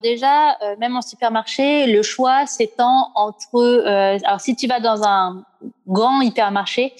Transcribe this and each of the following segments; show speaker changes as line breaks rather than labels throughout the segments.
Déjà, euh, même en supermarché, le choix s'étend entre. Euh, alors, si tu vas dans un grand hypermarché,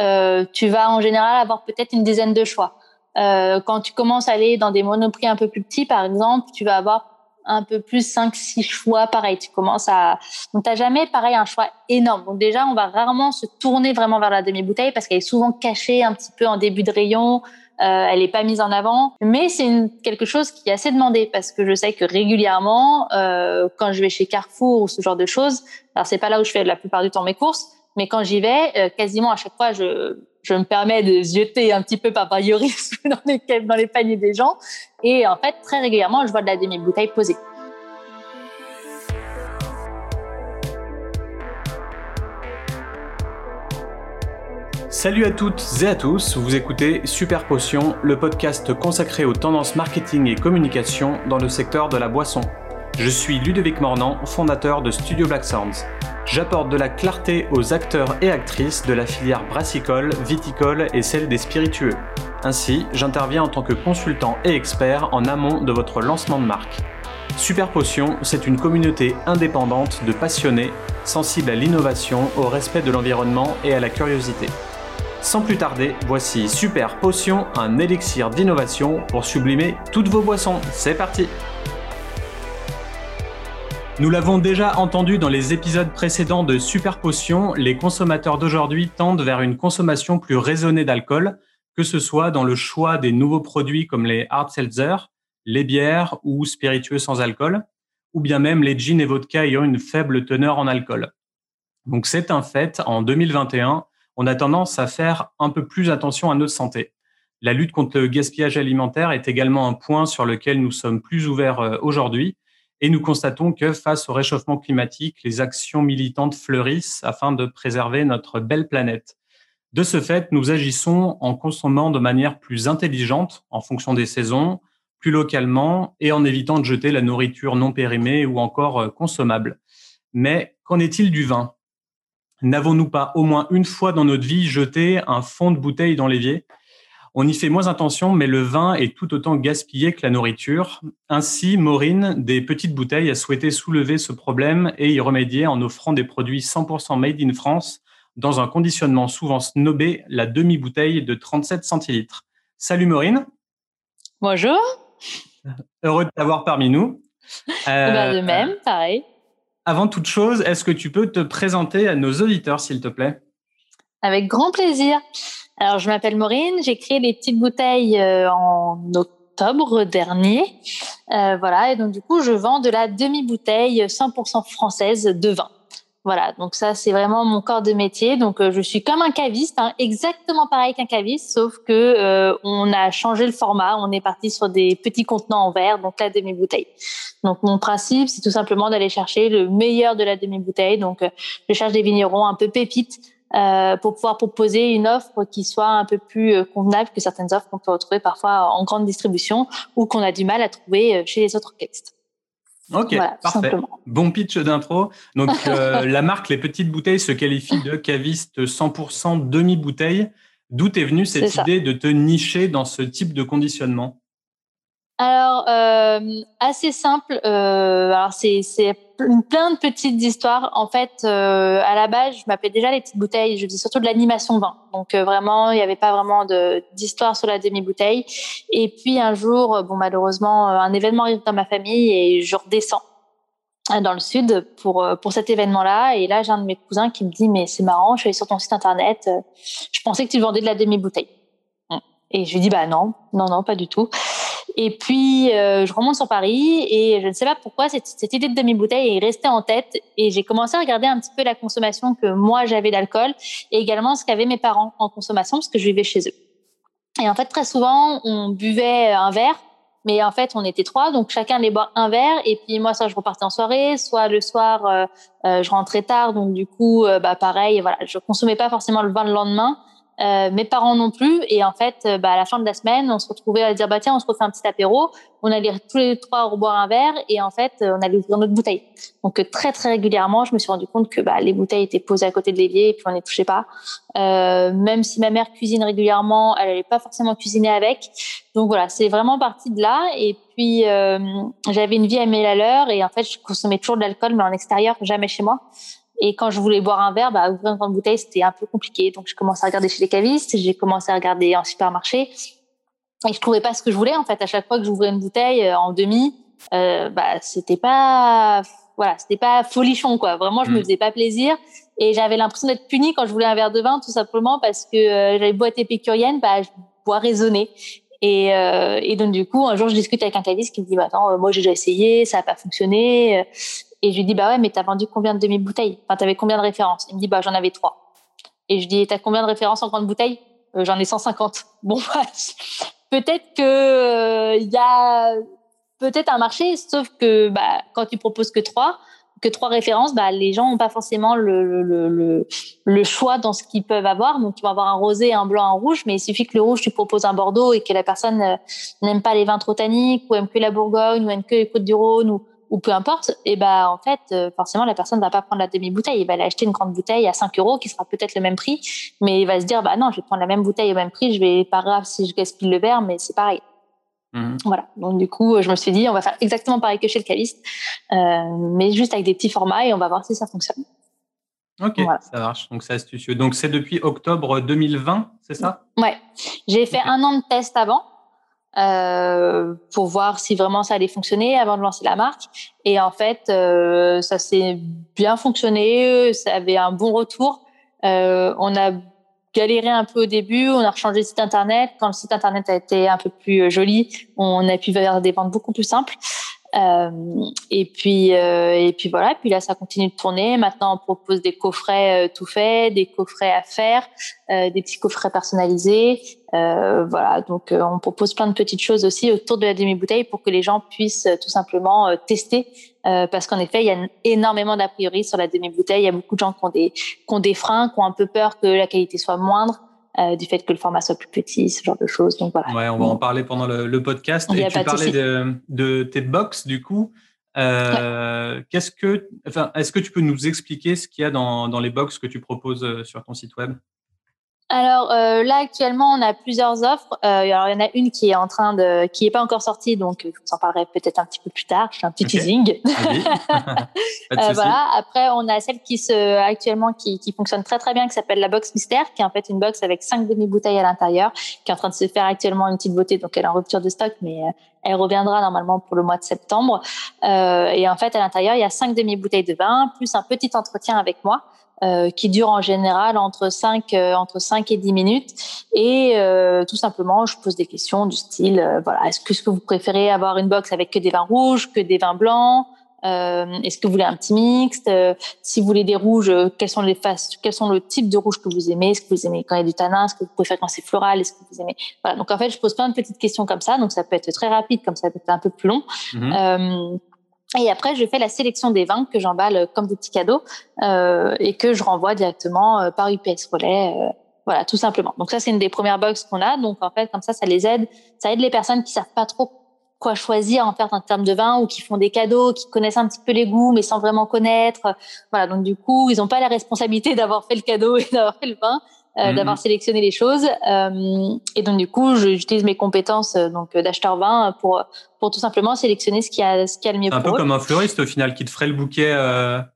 euh, tu vas en général avoir peut-être une dizaine de choix. Euh, quand tu commences à aller dans des monoprix un peu plus petits, par exemple, tu vas avoir un peu plus 5 six choix pareil tu commences à donc t'as jamais pareil un choix énorme donc déjà on va rarement se tourner vraiment vers la demi bouteille parce qu'elle est souvent cachée un petit peu en début de rayon euh, elle est pas mise en avant, mais c'est quelque chose qui est assez demandé parce que je sais que régulièrement, euh, quand je vais chez Carrefour ou ce genre de choses, alors c'est pas là où je fais la plupart du temps mes courses, mais quand j'y vais, euh, quasiment à chaque fois, je, je me permets de jeter un petit peu par dans les, dans les paniers des gens. Et en fait, très régulièrement, je vois de la demi-bouteille posée.
Salut à toutes et à tous, vous écoutez Super Potion, le podcast consacré aux tendances marketing et communication dans le secteur de la boisson. Je suis Ludovic Mornan, fondateur de Studio Black Sounds. J'apporte de la clarté aux acteurs et actrices de la filière brassicole, viticole et celle des spiritueux. Ainsi, j'interviens en tant que consultant et expert en amont de votre lancement de marque. Super Potion, c'est une communauté indépendante de passionnés, sensibles à l'innovation, au respect de l'environnement et à la curiosité. Sans plus tarder, voici Super Potion, un élixir d'innovation pour sublimer toutes vos boissons. C'est parti Nous l'avons déjà entendu dans les épisodes précédents de Super Potion, les consommateurs d'aujourd'hui tendent vers une consommation plus raisonnée d'alcool, que ce soit dans le choix des nouveaux produits comme les hard seltzer, les bières ou spiritueux sans alcool, ou bien même les gins et vodka ayant une faible teneur en alcool. Donc c'est un fait, en 2021, on a tendance à faire un peu plus attention à notre santé. La lutte contre le gaspillage alimentaire est également un point sur lequel nous sommes plus ouverts euh, aujourd'hui et nous constatons que face au réchauffement climatique, les actions militantes fleurissent afin de préserver notre belle planète. De ce fait, nous agissons en consommant de manière plus intelligente en fonction des saisons, plus localement et en évitant de jeter la nourriture non périmée ou encore euh, consommable. Mais qu'en est-il du vin? N'avons-nous pas au moins une fois dans notre vie jeté un fond de bouteille dans l'évier? On y fait moins attention, mais le vin est tout autant gaspillé que la nourriture. Ainsi, Maureen, des petites bouteilles, a souhaité soulever ce problème et y remédier en offrant des produits 100% made in France dans un conditionnement souvent snobé, la demi-bouteille de 37 centilitres. Salut Maureen.
Bonjour.
Heureux de t'avoir parmi nous.
Euh, de même, pareil.
Avant toute chose, est-ce que tu peux te présenter à nos auditeurs, s'il te plaît?
Avec grand plaisir. Alors, je m'appelle Maureen, j'ai créé les petites bouteilles euh, en octobre dernier. Euh, voilà, et donc du coup, je vends de la demi-bouteille 100% française de vin. Voilà, donc ça c'est vraiment mon corps de métier. Donc euh, je suis comme un caviste, hein, exactement pareil qu'un caviste, sauf que euh, on a changé le format. On est parti sur des petits contenants en verre, donc la demi-bouteille. Donc mon principe c'est tout simplement d'aller chercher le meilleur de la demi-bouteille. Donc euh, je cherche des vignerons un peu pépites pour pouvoir proposer une offre qui soit un peu plus convenable que certaines offres qu'on peut retrouver parfois en grande distribution ou qu'on a du mal à trouver chez les autres cavistes.
Ok, parfait. Bon pitch d'intro. Donc, euh, la marque Les Petites Bouteilles se qualifie de caviste 100% demi-bouteille. D'où est venue cette idée de te nicher dans ce type de conditionnement?
Alors, euh, assez simple. Euh, alors, c'est plein de petites histoires. En fait, euh, à la base, je m'appelais déjà les petites bouteilles. Je dis surtout de l'animation vin. Donc, vraiment, il n'y avait pas vraiment d'histoire sur la demi-bouteille. Et puis, un jour, bon, malheureusement, un événement arrive dans ma famille et je redescends dans le sud pour pour cet événement-là. Et là, j'ai un de mes cousins qui me dit, mais c'est marrant, je suis allée sur ton site internet. Je pensais que tu vendais de la demi-bouteille. Et je lui dis, bah non, non, non, pas du tout. Et puis, euh, je remonte sur Paris et je ne sais pas pourquoi cette, cette idée de demi-bouteille est restée en tête. Et j'ai commencé à regarder un petit peu la consommation que moi j'avais d'alcool et également ce qu'avaient mes parents en consommation parce que je vivais chez eux. Et en fait, très souvent, on buvait un verre, mais en fait, on était trois, donc chacun allait boire un verre. Et puis moi, soit je repartais en soirée, soit le soir, euh, euh je rentrais tard, donc du coup, euh, bah pareil, voilà, je consommais pas forcément le vin le lendemain. Euh, mes parents non plus. Et en fait, euh, bah, à la fin de la semaine, on se retrouvait à dire bah tiens, on se refait un petit apéro. On allait tous les trois reboire un verre et en fait, euh, on allait ouvrir notre bouteille. Donc très très régulièrement, je me suis rendu compte que bah, les bouteilles étaient posées à côté de l'évier et puis on les touchait pas. Euh, même si ma mère cuisine régulièrement, elle n'allait pas forcément cuisiner avec. Donc voilà, c'est vraiment parti de là. Et puis j'avais une vie à mille à l'heure et en fait, je consommais toujours de l'alcool mais en extérieur, jamais chez moi. Et quand je voulais boire un verre, bah, ouvrir une grande bouteille, c'était un peu compliqué. Donc, je commençais à regarder chez les cavistes, j'ai commencé à regarder en supermarché. Et je trouvais pas ce que je voulais, en fait. À chaque fois que j'ouvrais une bouteille euh, en demi, euh, bah, c'était pas, voilà, c'était pas folichon, quoi. Vraiment, je me mm. faisais pas plaisir. Et j'avais l'impression d'être punie quand je voulais un verre de vin, tout simplement parce que euh, j'avais beau être épicurienne, bah, je bois raisonner. Et, euh, et, donc du coup, un jour, je discute avec un caviste qui me dit bah, attends, moi j'ai déjà essayé, ça a pas fonctionné. Et je lui dis, bah ouais, mais t'as vendu combien de demi-bouteilles? Enfin, t'avais combien de références? Il me dit, bah j'en avais trois. Et je dis, t'as combien de références en grande bouteille? Euh, J'en ai 150. Bon, bah, peut-être que il euh, y a peut-être un marché, sauf que bah, quand tu proposes que trois, que trois références, bah, les gens n'ont pas forcément le, le, le, le, choix dans ce qu'ils peuvent avoir. Donc, ils vont avoir un rosé, un blanc, un rouge, mais il suffit que le rouge, tu proposes un Bordeaux et que la personne euh, n'aime pas les vins trop tanniques, ou aime que la Bourgogne, ou aime que les Côtes-du-Rhône, ou, ou peu importe, et ben en fait, euh, forcément, la personne ne va pas prendre la demi-bouteille. Il va aller acheter une grande bouteille à 5 euros qui sera peut-être le même prix, mais il va se dire, bah non, je vais prendre la même bouteille au même prix, je vais pas grave si je gaspille le verre, mais c'est pareil. Mhm. Voilà. Donc du coup, je me suis dit, on va faire exactement pareil que chez le caviste, euh, mais juste avec des petits formats et on va voir si ça fonctionne.
Ok, ça marche. Donc c'est astucieux. Donc c'est depuis octobre 2020, c'est ça?
Ouais. J'ai fait un an de test avant. Euh, pour voir si vraiment ça allait fonctionner avant de lancer la marque. Et en fait, euh, ça s'est bien fonctionné, ça avait un bon retour. Euh, on a galéré un peu au début, on a rechangé le site internet. Quand le site internet a été un peu plus joli, on a pu faire des ventes beaucoup plus simples. Euh, et puis euh, et puis voilà. Puis là, ça continue de tourner. Maintenant, on propose des coffrets euh, tout faits, des coffrets à faire, des petits coffrets personnalisés. voilà. Donc, on propose plein de petites choses aussi autour de la demi-bouteille pour que les gens puissent tout simplement tester. parce qu'en effet, il y a énormément d'a priori sur la demi-bouteille. Il y a beaucoup de gens qui ont des qui ont des freins, qui ont un peu peur que la qualité soit moindre. Euh, du fait que le format soit plus petit, ce genre de choses. Donc voilà.
Ouais, on va en parler pendant le, podcast. Et tu parlais de, de, tes box, du coup. Euh, Qu'est-ce que, enfin, est-ce que tu peux nous expliquer ce qu'il y a dans, dans les box que tu proposes euh, sur ton site web?
Alors euh, là actuellement on a plusieurs offres. Euh, alors il y en a une qui est en train de, qui est pas encore sortie, donc je vous en parlerai peut-être un petit peu plus tard. Je fais un petit teasing. euh, voilà. Après on a celle qui se actuellement qui, qui fonctionne très très bien, qui s'appelle la box mystère, qui est en fait une box avec cinq demi bouteilles à l'intérieur, qui est en train de se faire actuellement une petite beauté, donc elle est en rupture de stock, mais euh, elle reviendra normalement pour le mois de septembre. Euh, et en fait à l'intérieur il y a cinq demi bouteilles de vin plus un petit entretien avec moi. Euh, qui dure en général entre 5 euh, entre 5 et 10 minutes et euh, tout simplement je pose des questions du style voilà est-ce que ce que vous préférez avoir une box avec que des vins rouges que des vins blancs est-ce que vous voulez un petit mixte Si vous voulez des rouges, quels sont les faces Quels sont le type de rouge que vous aimez Est-ce que vous aimez quand il y a du tanin Est-ce que vous préférez quand c'est floral Est-ce que vous aimez Voilà. Donc en fait, je pose plein de petites questions comme ça. Donc ça peut être très rapide, comme ça peut être un peu plus long. Mmh et après, je fais la sélection des vins que j'emballe comme des petits cadeaux euh, et que je renvoie directement euh, par UPS relais. Euh, voilà, tout simplement. Donc ça, c'est une des premières box qu'on a. Donc en fait, comme ça, ça les aide. Ça aide les personnes qui savent pas trop quoi choisir en fait en termes de vin ou qui font des cadeaux, qui connaissent un petit peu les goûts mais sans vraiment connaître. Voilà, donc du coup, ils n'ont pas la responsabilité d'avoir fait le cadeau et d'avoir fait le vin. Euh, mhm. d'avoir sélectionné les choses. Euh, et donc du coup, j'utilise mes compétences euh, donc d'acheteur vin pour pour tout simplement sélectionner ce qui a ce qui a le mieux.
Un peu comme un fleuriste au final qui te ferait le bouquet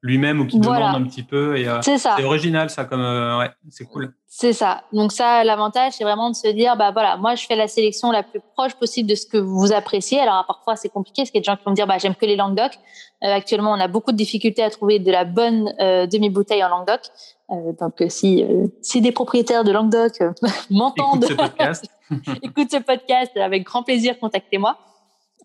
lui-même ou qui te demande un petit peu. Et c'est ça. C'est original ça comme ouais, c'est cool.
C'est ça. Donc ça, l'avantage, c'est vraiment de se dire, bah voilà, moi je fais la sélection la plus proche possible de ce que vous appréciez. Alors parfois c'est compliqué parce qu'il y a des gens qui vont me dire, bah j'aime que les Languedoc. Actuellement, on a beaucoup de difficultés à trouver de la bonne euh, demi-bouteille en Languedoc. Euh, donc si si des propriétaires de Languedoc m'entendent,
écoute ce podcast,
écoute ce podcast avec grand plaisir, contactez-moi.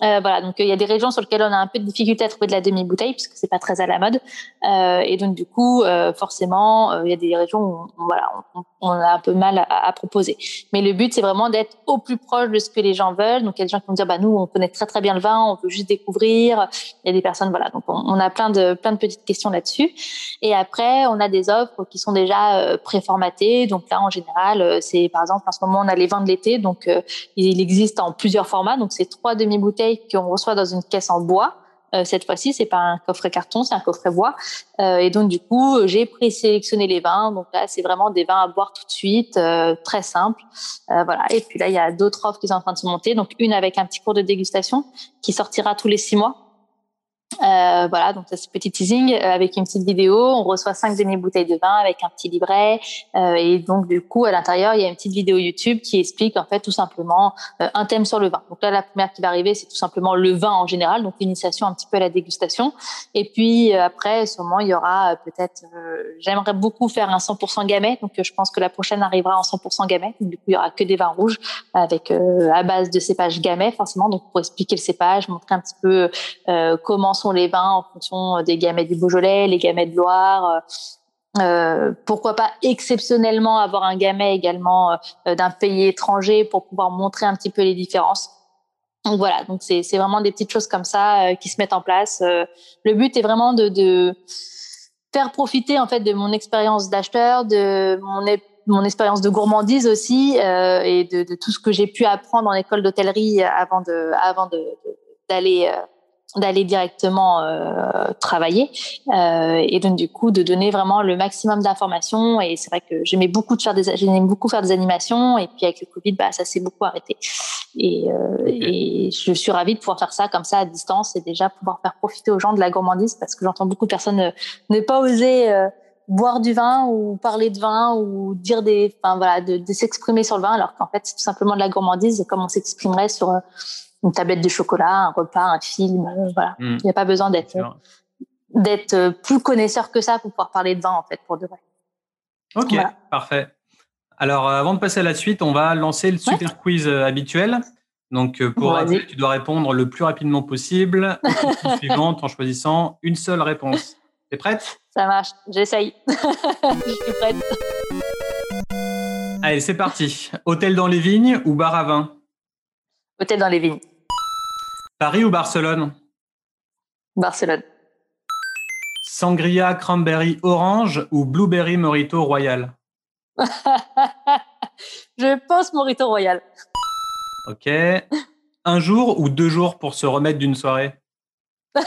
Euh, voilà, donc il y a des régions sur lesquelles on a un peu de difficulté à trouver de la demi-bouteille puisque c'est pas très à la mode, euh, et donc du coup, euh, forcément, euh, il y a des régions où on, voilà, on, on, a un peu mal à, à proposer. Mais le but, c'est vraiment d'être au plus proche de ce que les gens veulent. Donc il y a des gens qui vont dire, bah nous, on connaît très très bien le vin, on veut juste découvrir. Il y a des personnes, voilà, donc on, on a plein de plein de petites questions là-dessus. Et après, on a des offres qui sont déjà préformatées. Donc là, en général, c'est par exemple en ce moment, on a les vins de l'été, donc il existe en plusieurs formats. Donc c'est trois demi-bouteilles qu'on reçoit dans une caisse en bois. Euh, cette fois-ci, c'est pas un coffret carton, c'est un coffret bois. Euh, et donc du coup, j'ai présélectionné les vins. Donc là, c'est vraiment des vins à boire tout de suite, euh, très simple. voilà. Et puis là, il y a d'autres offres qui sont en train de se monter. Donc une avec un petit cours de dégustation qui sortira tous les six mois. Euh, voilà, donc c'est petit teasing euh, avec une petite vidéo. On reçoit cinq demi-bouteilles de vin avec un petit livret. Euh, et donc, du coup, à l'intérieur, il y a une petite vidéo YouTube qui explique en fait tout simplement euh, un thème sur le vin. Donc là, la première qui va arriver, c'est tout simplement le vin en général, donc l'initiation un petit peu à la dégustation. Et puis après, sûrement, il y aura peut-être. J'aimerais beaucoup faire un 100% gamay, donc je pense que la prochaine arrivera en 100% gamay. Du coup, il y aura que des vins rouges avec à base de cépage gamay, forcément. Donc pour expliquer le cépage, montrer un petit peu comment sont les vins en fonction des gamets du Beaujolais, les gamets de Loire. Euh, euh, pourquoi pas exceptionnellement avoir un gamet également euh, d'un pays étranger pour pouvoir montrer un petit peu les différences. Donc voilà, donc c'est vraiment des petites choses comme ça qui se mettent en place. le but est vraiment de, faire profiter en fait de mon expérience d'acheteur, de mon mon expérience de gourmandise aussi et de, de, tout ce que j'ai pu apprendre en école d'hôtellerie avant de avant d'aller d'aller directement euh, travailler euh, et donc du coup de donner vraiment le maximum d'informations. Et c'est vrai que j'aimais beaucoup de faire des j'aimais beaucoup faire des animations. Et puis avec le Covid bah ça s'est beaucoup arrêté. Et, euh, et je suis ravie de pouvoir faire ça comme ça à distance et déjà pouvoir faire profiter aux gens de la gourmandise parce que j'entends beaucoup de personnes euh, ne, pas oser euh, boire du vin ou parler de vin ou dire des enfin voilà de, de s'exprimer sur le vin alors qu'en fait c'est tout simplement de la gourmandise. Comme on s'exprimerait sur une tablette de chocolat, un repas, un film. Euh, voilà. Hmm. Il n'y a pas besoin d'être d'être euh, plus connaisseur que ça pour pouvoir parler de vin en fait pour de vrai.
Ok, parfait. Alors euh, avant de passer à la suite, on va lancer le super quiz habituel. Donc pour rappeler, tu dois répondre le plus rapidement possible aux suivantes en choisissant une seule réponse. T'es prête?
Ça marche, j'essaye. Je suis prête.
Allez, c'est parti. Hôtel dans les vignes ou bar à vin?
Hôtel dans les vignes.
Paris ou Barcelone?
Barcelone.
Sangria cranberry orange ou blueberry morito royal?
Je pense morito royal.
Ok. Un jour ou deux jours pour se remettre d'une soirée?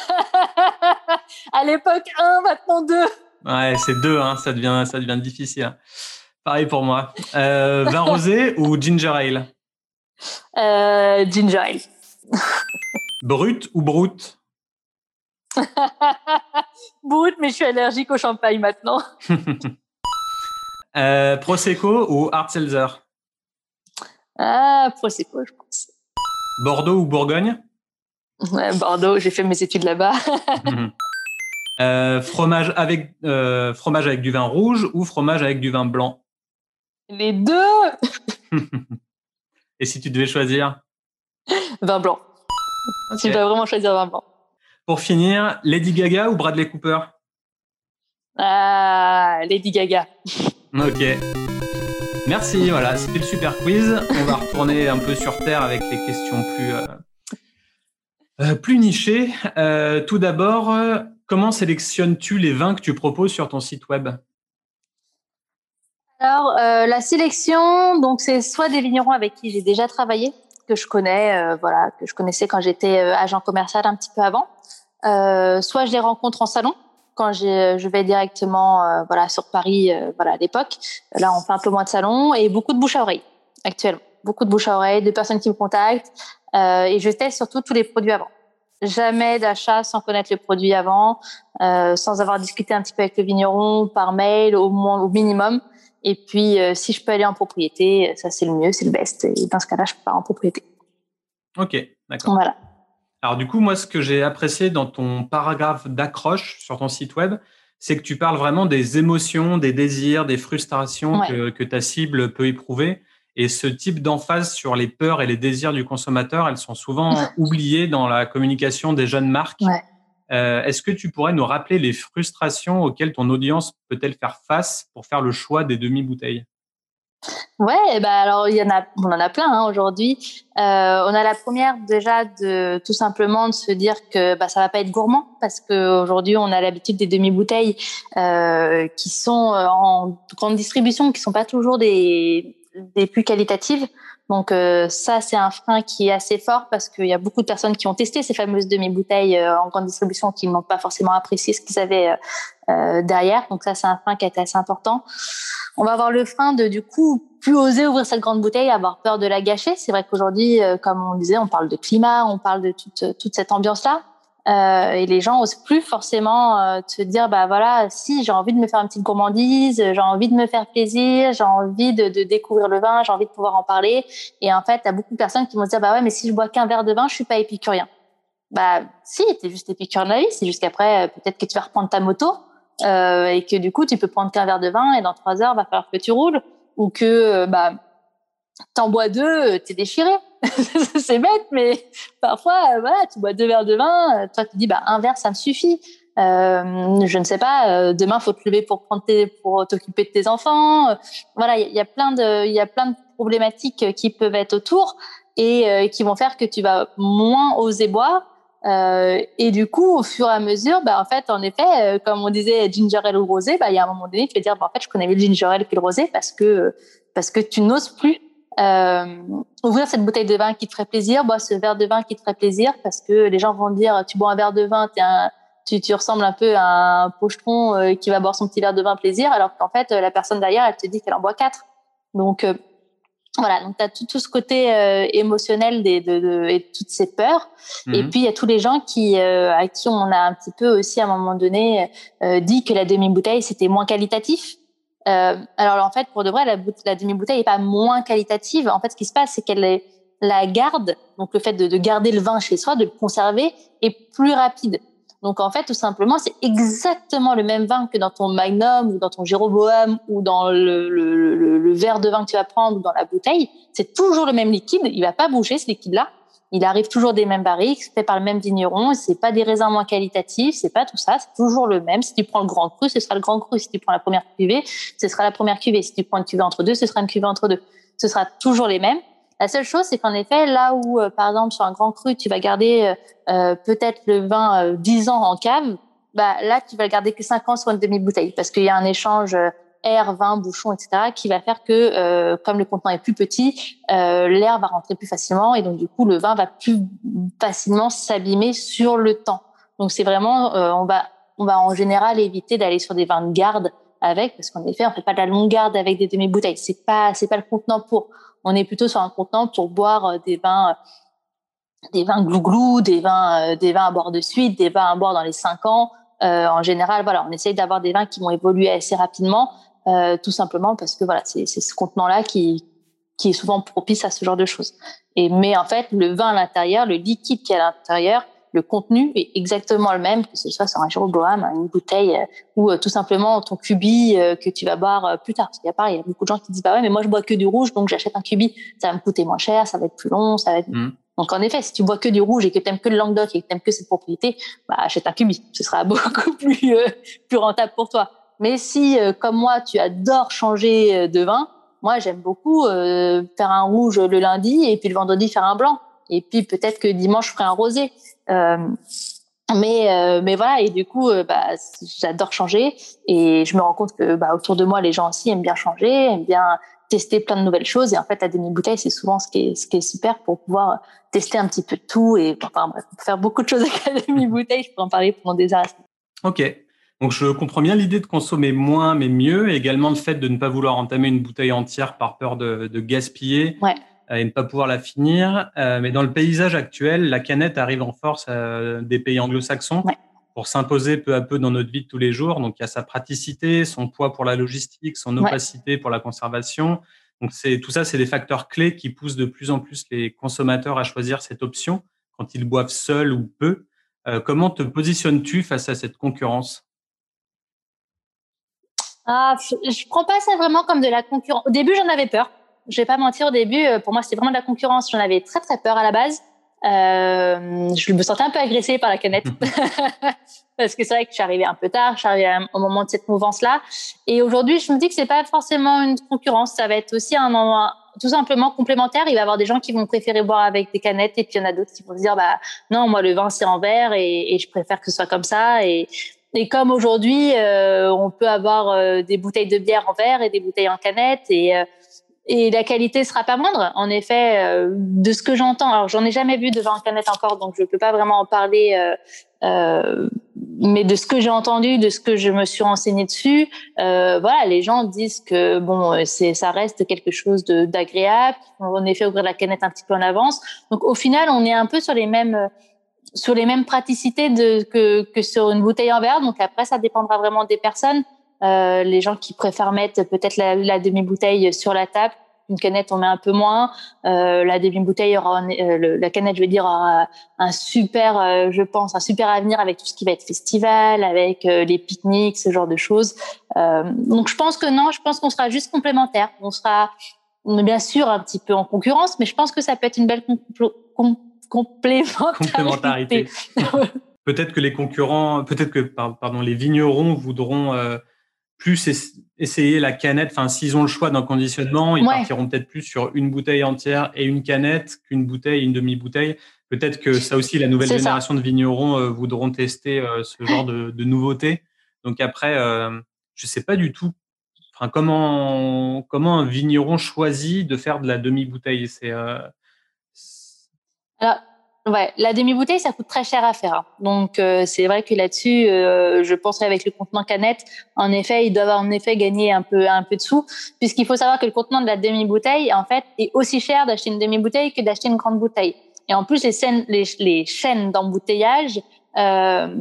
À l'époque, un, maintenant deux.
Ouais, c'est deux, hein, ça, devient, ça devient difficile. Pareil pour moi. Euh, vin rosé ou ginger ale?
Euh, Ginger ale.
Brut ou brut
Brut, mais je suis allergique au champagne maintenant.
euh, Prosecco ou Hard Seltzer?
Ah, Prosecco, je pense.
Bordeaux ou Bourgogne?
Ouais, Bordeaux, j'ai fait mes études là-bas.
euh, fromage, avec, euh, fromage avec du vin rouge ou fromage avec du vin blanc?
Les deux
Et si tu devais choisir
Vin blanc. Tu dois vraiment choisir vin blanc.
Pour finir, Lady Gaga ou Bradley Cooper?
Ah, Lady Gaga.
Ok. Merci, voilà, c'était le super quiz. On va retourner un peu sur Terre avec les questions plus, euh, euh, plus nichées. Euh, tout d'abord, comment sélectionnes-tu les vins que tu proposes sur ton site web?
Alors, la sélection, donc c'est soit des vignerons avec qui j'ai déjà travaillé, que je connais, euh, voilà, que je connaissais quand j'étais euh, agent commercial un petit peu avant. Euh, soit je les rencontre en salon quand je vais directement voilà sur Paris voilà à l'époque. Là, on fait un peu moins de salon et beaucoup de bouche à oreille actuellement. Beaucoup de bouche à oreille, de personnes qui me contactent et je teste surtout tous les produits avant. Jamais d'achat sans connaître les produits avant, sans avoir discuté un petit peu avec le vigneron par mail au moins au minimum. Et puis, euh, si je peux aller en propriété, ça c'est le mieux, c'est le best. Et dans ce cas-là, je pars en propriété.
Ok, d'accord.
Voilà.
Alors du coup, moi, ce que j'ai apprécié dans ton paragraphe d'accroche sur ton site web, c'est que tu parles vraiment des émotions, des désirs, des frustrations que, que, ta cible peut éprouver. Et ce type d'emphase sur les peurs et les désirs du consommateur, elles sont souvent oubliées dans la communication des jeunes marques. Euh, est-ce que tu pourrais nous rappeler les frustrations auxquelles ton audience peut-elle faire face pour faire le choix des demi-bouteilles?
Ouais, bah alors il y en a, on en a plein hein, aujourd'hui. Euh, on a la première déjà de tout simplement de se dire que bah ça va pas être gourmand parce qu'aujourd'hui on a l'habitude des demi-bouteilles euh, qui sont en grande distribution, qui sont pas toujours des des plus qualitatives. Donc euh, ça, c'est un frein qui est assez fort parce qu'il y a beaucoup de personnes qui ont testé ces fameuses demi-bouteilles euh, en grande distribution qui n'ont pas forcément apprécié ce qu'ils avaient euh, derrière. Donc ça, c'est un frein qui est assez important. On va avoir le frein de du coup plus oser ouvrir cette grande bouteille, avoir peur de la gâcher. C'est vrai qu'aujourd'hui, comme on disait, on parle de climat, on parle de toute, toute cette ambiance-là. Euh, et les gens osent plus forcément euh, te dire bah voilà si j'ai envie de me faire une petite gourmandise j'ai envie de me faire plaisir j'ai envie de, de, découvrir le vin j'ai envie de pouvoir en parler. Et en fait il y a beaucoup de personnes qui vont se dire bah ouais mais si je bois qu'un verre de vin je suis pas épicurien. Bah si t'es juste épicurien de la vie c'est juste qu'après peut-être que tu vas reprendre ta moto euh, et que du coup tu peux prendre qu'un verre de vin et dans trois heures va falloir que tu roules. Ou que euh, bah t'en bois deux t'es déchiré c'est bête, mais parfois, euh, voilà, tu bois deux verres de vin, euh, toi tu dis bah un verre ça me suffit. Euh, je ne sais pas, euh, demain faut te lever pour prendre tes, pour t'occuper de tes enfants. voilà, il y, a plein de, il y a plein de problématiques qui peuvent être autour et qui vont faire que tu vas moins oser boire. et du coup, au fur et à mesure, bah en fait, en effet, comme on disait ginger ale ou rosé, bah il y a un moment donné, tu vas dire bah, en fait, je connais mieux le ginger ale que le rosé parce que parce que tu n'oses plus euh, ouvrir cette bouteille de vin qui te ferait plaisir, boire ce verre de vin qui te ferait plaisir, parce que les gens vont dire, tu bois un verre de vin, un, tu, tu ressembles un peu à un pochetron euh, qui va boire son petit verre de vin plaisir, alors qu'en fait, la personne derrière, elle te dit qu'elle en boit quatre. Donc, euh, voilà, donc tu as tout, tout, ce côté émotionnel des, de, de, et toutes ces peurs. Et mhm. puis, il y a tous les gens qui, à qui on a un petit peu aussi, à un moment donné, dit que la demi-bouteille, c'était moins qualitatif. Euh, alors en fait, pour de vrai, la, la demi-bouteille est pas moins qualitative. En fait, ce qui se passe, c'est qu'elle la garde, donc le fait de, de, garder le vin chez soi, de le conserver, est plus rapide. Donc en fait, tout simplement, c'est exactement le même vin que dans ton Magnum ou dans ton Jéroboam ou dans le, le, le, le verre de vin que tu vas prendre ou dans la bouteille. C'est toujours le même liquide. Il va pas bouger ce liquide-là. Il arrive toujours des mêmes barriques, fait par le même vigneron. C'est pas des raisins moins qualitatifs, c'est pas tout ça. C'est toujours le même. Si tu prends le grand cru, ce sera le grand cru. Si tu prends la première cuvée, ce sera la première cuvée. Si tu prends une cuvée entre deux, ce sera une cuvée entre deux. Ce sera toujours les mêmes. La seule chose, c'est qu'en effet, là où, euh, par exemple, sur un grand cru, tu vas garder euh, euh peut-être le vin euh, 10 ans en cave, bah là, tu vas le garder que 5 ans sur une demi-bouteille, parce qu'il y a un échange air, vin, bouchon, etc., qui va faire que, euh, comme le contenant est plus petit, euh, l'air va rentrer plus facilement et donc du coup le vin va plus facilement s'abîmer sur le temps. Donc c'est vraiment, euh, on va, on va en général éviter d'aller sur des vins de garde avec, parce qu'en effet on fait pas de la longue garde avec des demi bouteilles. C'est pas, c'est pas le contenant pour. On est plutôt sur un contenant pour boire euh, des vins, des vins glouglou, des vins, des vins à boire de suite, des vins à boire dans les cinq ans. Euh, en général, voilà, on essaye d'avoir des vins qui vont évoluer assez rapidement euh, tout simplement parce que voilà, c'est ce contenant-là qui, qui est souvent propice à ce genre de choses. Et mais en fait, le vin à l'intérieur, le liquide qui est à l'intérieur, le contenu est exactement le même que ce soit sur un Jéroboam, une bouteille euh, ou euh, tout simplement ton cubi que tu vas boire plus tard. Parce qu'il y a pareil, il y a beaucoup de gens qui disent bah ouais, mais moi je bois que du rouge, donc j'achète un cubi, ça va me coûter moins cher, ça va être plus long, ça va être. Mmh. Donc en effet, si tu bois que du rouge et que tu aimes que le Languedoc et que tu aimes que cette propriété, bah achète un cubi, ce sera beaucoup plus plus rentable pour toi. Mais si, euh, comme moi, tu adores changer euh, de vin, moi, j'aime beaucoup euh, faire un rouge le lundi et puis le vendredi faire un blanc. Et puis peut-être que dimanche, je ferai un rosé. mais mais voilà et du coup bah j'adore changer. Et je me rends compte que bah autour de moi les gens aussi aiment bien changer aiment bien tester plein de nouvelles choses. Et en fait la demi bouteille c'est souvent ce qui est ce qui est super pour pouvoir tester un petit peu de tout et enfin faire beaucoup de choses avec la demi bouteille je peux en parler pendant des heures
ok donc je comprends bien l'idée de consommer moins mais mieux, et également le fait de ne pas vouloir entamer une bouteille entière par peur de, de gaspiller
ouais.
Euh, et ne pas pouvoir la finir. Euh, mais dans le paysage actuel, la canette arrive en force euh, des pays anglo-saxons
ouais.
pour s'imposer peu à peu dans notre vie de tous les jours. Donc il y a sa praticité, son poids pour la logistique, son opacité ouais. pour la conservation. Donc c'est tout ça, c'est des facteurs clés qui poussent de plus en plus les consommateurs à choisir cette option quand ils boivent seuls ou peu. Euh, comment te positionnes-tu face à cette concurrence?
Ah, je, prends pas ça vraiment comme de la concurrence. Au début, j'en avais peur Je vais pas mentir, au début, pour moi, c'était vraiment de la concurrence. J'en avais très très peur à la base. Euh, je me sentais un peu agressée par la canette parce que c'est vrai que je suis arrivée un peu tard, je suis arrivée au moment de cette mouvance-là. Et aujourd'hui, je me dis que c'est pas forcément une concurrence, ça va être aussi un moment tout simplement complémentaire. Il va y avoir des gens qui vont préférer boire avec des canettes et puis il y en a d'autres qui vont se dire bah non, moi le vin c'est en verre et, et, je préfère que ce soit comme ça. Et, et comme aujourd'hui, euh, on peut avoir euh, des bouteilles de bière en verre et des bouteilles en canette et euh, et la qualité sera pas moindre. En effet, euh, de ce que j'entends, alors j'en ai jamais vu de vin en canette encore, donc je peux pas vraiment en parler. Euh, euh, mais de ce que j'ai entendu, de ce que je me suis renseigné dessus, voilà, les gens disent que bon, c'est ça reste quelque chose d'agréable. En effet, ouvrir la canette un petit peu en avance. Donc au final, on est un peu sur les mêmes sur les mêmes praticités de, que, que sur une bouteille en verre. Donc après, ça dépendra vraiment des personnes. Euh, les gens qui préfèrent mettre peut-être la, demi-bouteille sur la table, une canette on met un peu moins. Euh, la demi-bouteille aura, euh, la canette, je vais dire, aura un super, je pense, un super avenir avec tout ce qui va être festival, avec les pique-niques, ce genre de choses. donc je pense que non, je pense qu'on sera juste complémentaires. On sera bien sûr un petit peu en concurrence, mais je pense que ça peut être une belle complémentarité. complémentarité.
peut-être que les concurrents, peut-être que pardon, les vignerons voudront plus essayer la canette. Enfin, s'ils ont le choix d'un conditionnement, ils partiront peut-être plus sur une bouteille entière et une canette qu'une bouteille une demi-bouteille. Peut-être que ça aussi, la nouvelle génération de vignerons euh, voudront tester euh, ce genre de, de nouveautés. Donc après, euh, je sais pas du tout. Enfin, comment comment un vigneron choisit de faire de la demi-bouteille C'est euh,
Ouais, la demi-bouteille, ça coûte très cher à faire. Hein. Donc, euh, c'est vrai que là-dessus, euh, je penserais avec le contenant canette, en effet, ils doivent en effet gagner un peu, un peu de sous, puisqu'il faut savoir que le contenant de la demi-bouteille, en fait, est aussi cher d'acheter une demi-bouteille que d'acheter une grande bouteille. Et en plus, les, les, chaînes d'embouteillage, euh,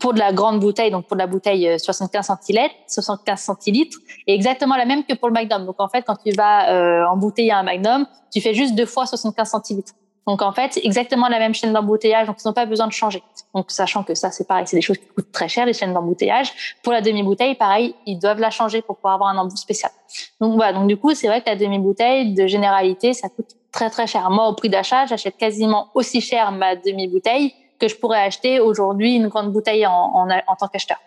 pour de la grande bouteille, donc pour la bouteille 75 centilitres, 75 centilitres, est exactement la même que pour le Magnum. Donc, en fait, quand tu vas euh, embouteiller un Magnum, tu fais juste deux fois 75 centilitres. Donc en fait, exactement la même chaîne d'embouteillage, donc ils n'ont pas besoin de changer. Donc sachant que ça c'est pareil, c'est des choses qui coûtent très cher les chaînes d'embouteillage. Pour la demi-bouteille, pareil, ils doivent la changer pour pouvoir avoir un embout spécial. Donc voilà, donc du coup c'est vrai que la demi-bouteille de généralité ça coûte très très cher. Moi au prix d'achat, j'achète quasiment aussi cher ma demi-bouteille que je pourrais acheter aujourd'hui une grande bouteille en, en, en tant qu'acheteur.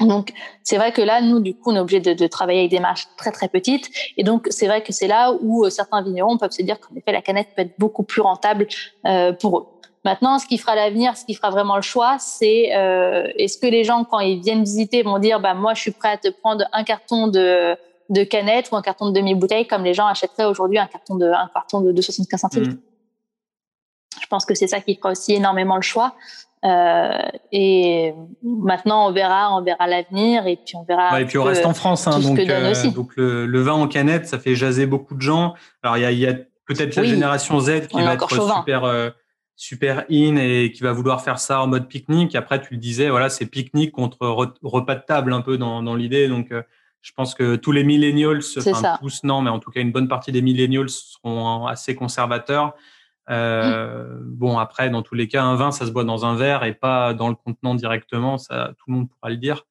Donc, c'est vrai que là, nous, du coup, on est obligé de, travailler avec des marges très, très petites. Et donc, c'est vrai que c'est là où euh, certains vignerons peuvent se dire qu'en effet, la canette peut être beaucoup plus rentable euh, pour eux. Maintenant, ce qui fera l'avenir, ce qui fera vraiment le choix, c'est euh, est-ce que les gens, quand ils viennent visiter, vont dire, bah moi, je suis prêt à te prendre un carton de, de canette ou un carton de demi-bouteille, comme les gens achèteraient aujourd'hui un carton de un carton de, 75 centilitres. Mmh. Je pense que c'est ça qui fera aussi énormément le choix. Euh, et maintenant, on verra, on verra l'avenir et puis on verra.
et puis on reste en France, hein, donc, euh, donc le, le, vin en canette, ça fait jaser beaucoup de gens. Alors il y a, peut-être la génération Z qui va être super euh, super in et qui va vouloir faire ça en mode pique-nique. Après, tu le disais, voilà, c'est pique-nique contre repas de table un peu dans, dans l'idée. Donc je pense que tous les millennials, enfin tous non, mais en tout cas une bonne partie des millennials seront assez conservateurs. Euh, bon, après, dans tous les cas, un vin, ça se boit dans un verre et pas dans le contenant directement. Ça, tout le monde pourra le dire.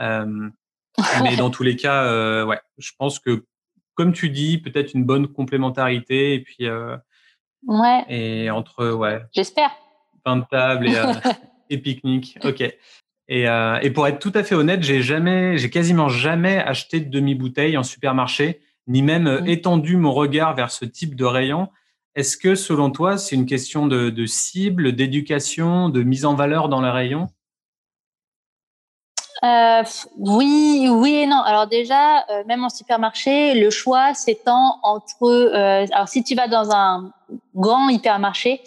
Euh, mais dans tous les cas, euh, ouais, je pense que, comme tu dis, peut-être une bonne complémentarité et puis. Euh,
ouais.
Et entre, ouais.
J'espère.
Pain de table et, euh, et pique-nique. Ok. Et, euh, et, pour être tout à fait honnête, j'ai jamais, j'ai quasiment jamais acheté de demi-bouteille en supermarché, ni même mmh. étendu mon regard vers ce type de rayon. Est-ce que, selon toi, c'est une question de, cible, d'éducation, de mise en valeur dans les rayons
euh, oui, oui et non. Alors déjà, euh, même en supermarché, le choix s'étend entre. Euh, alors si tu vas dans un grand hypermarché,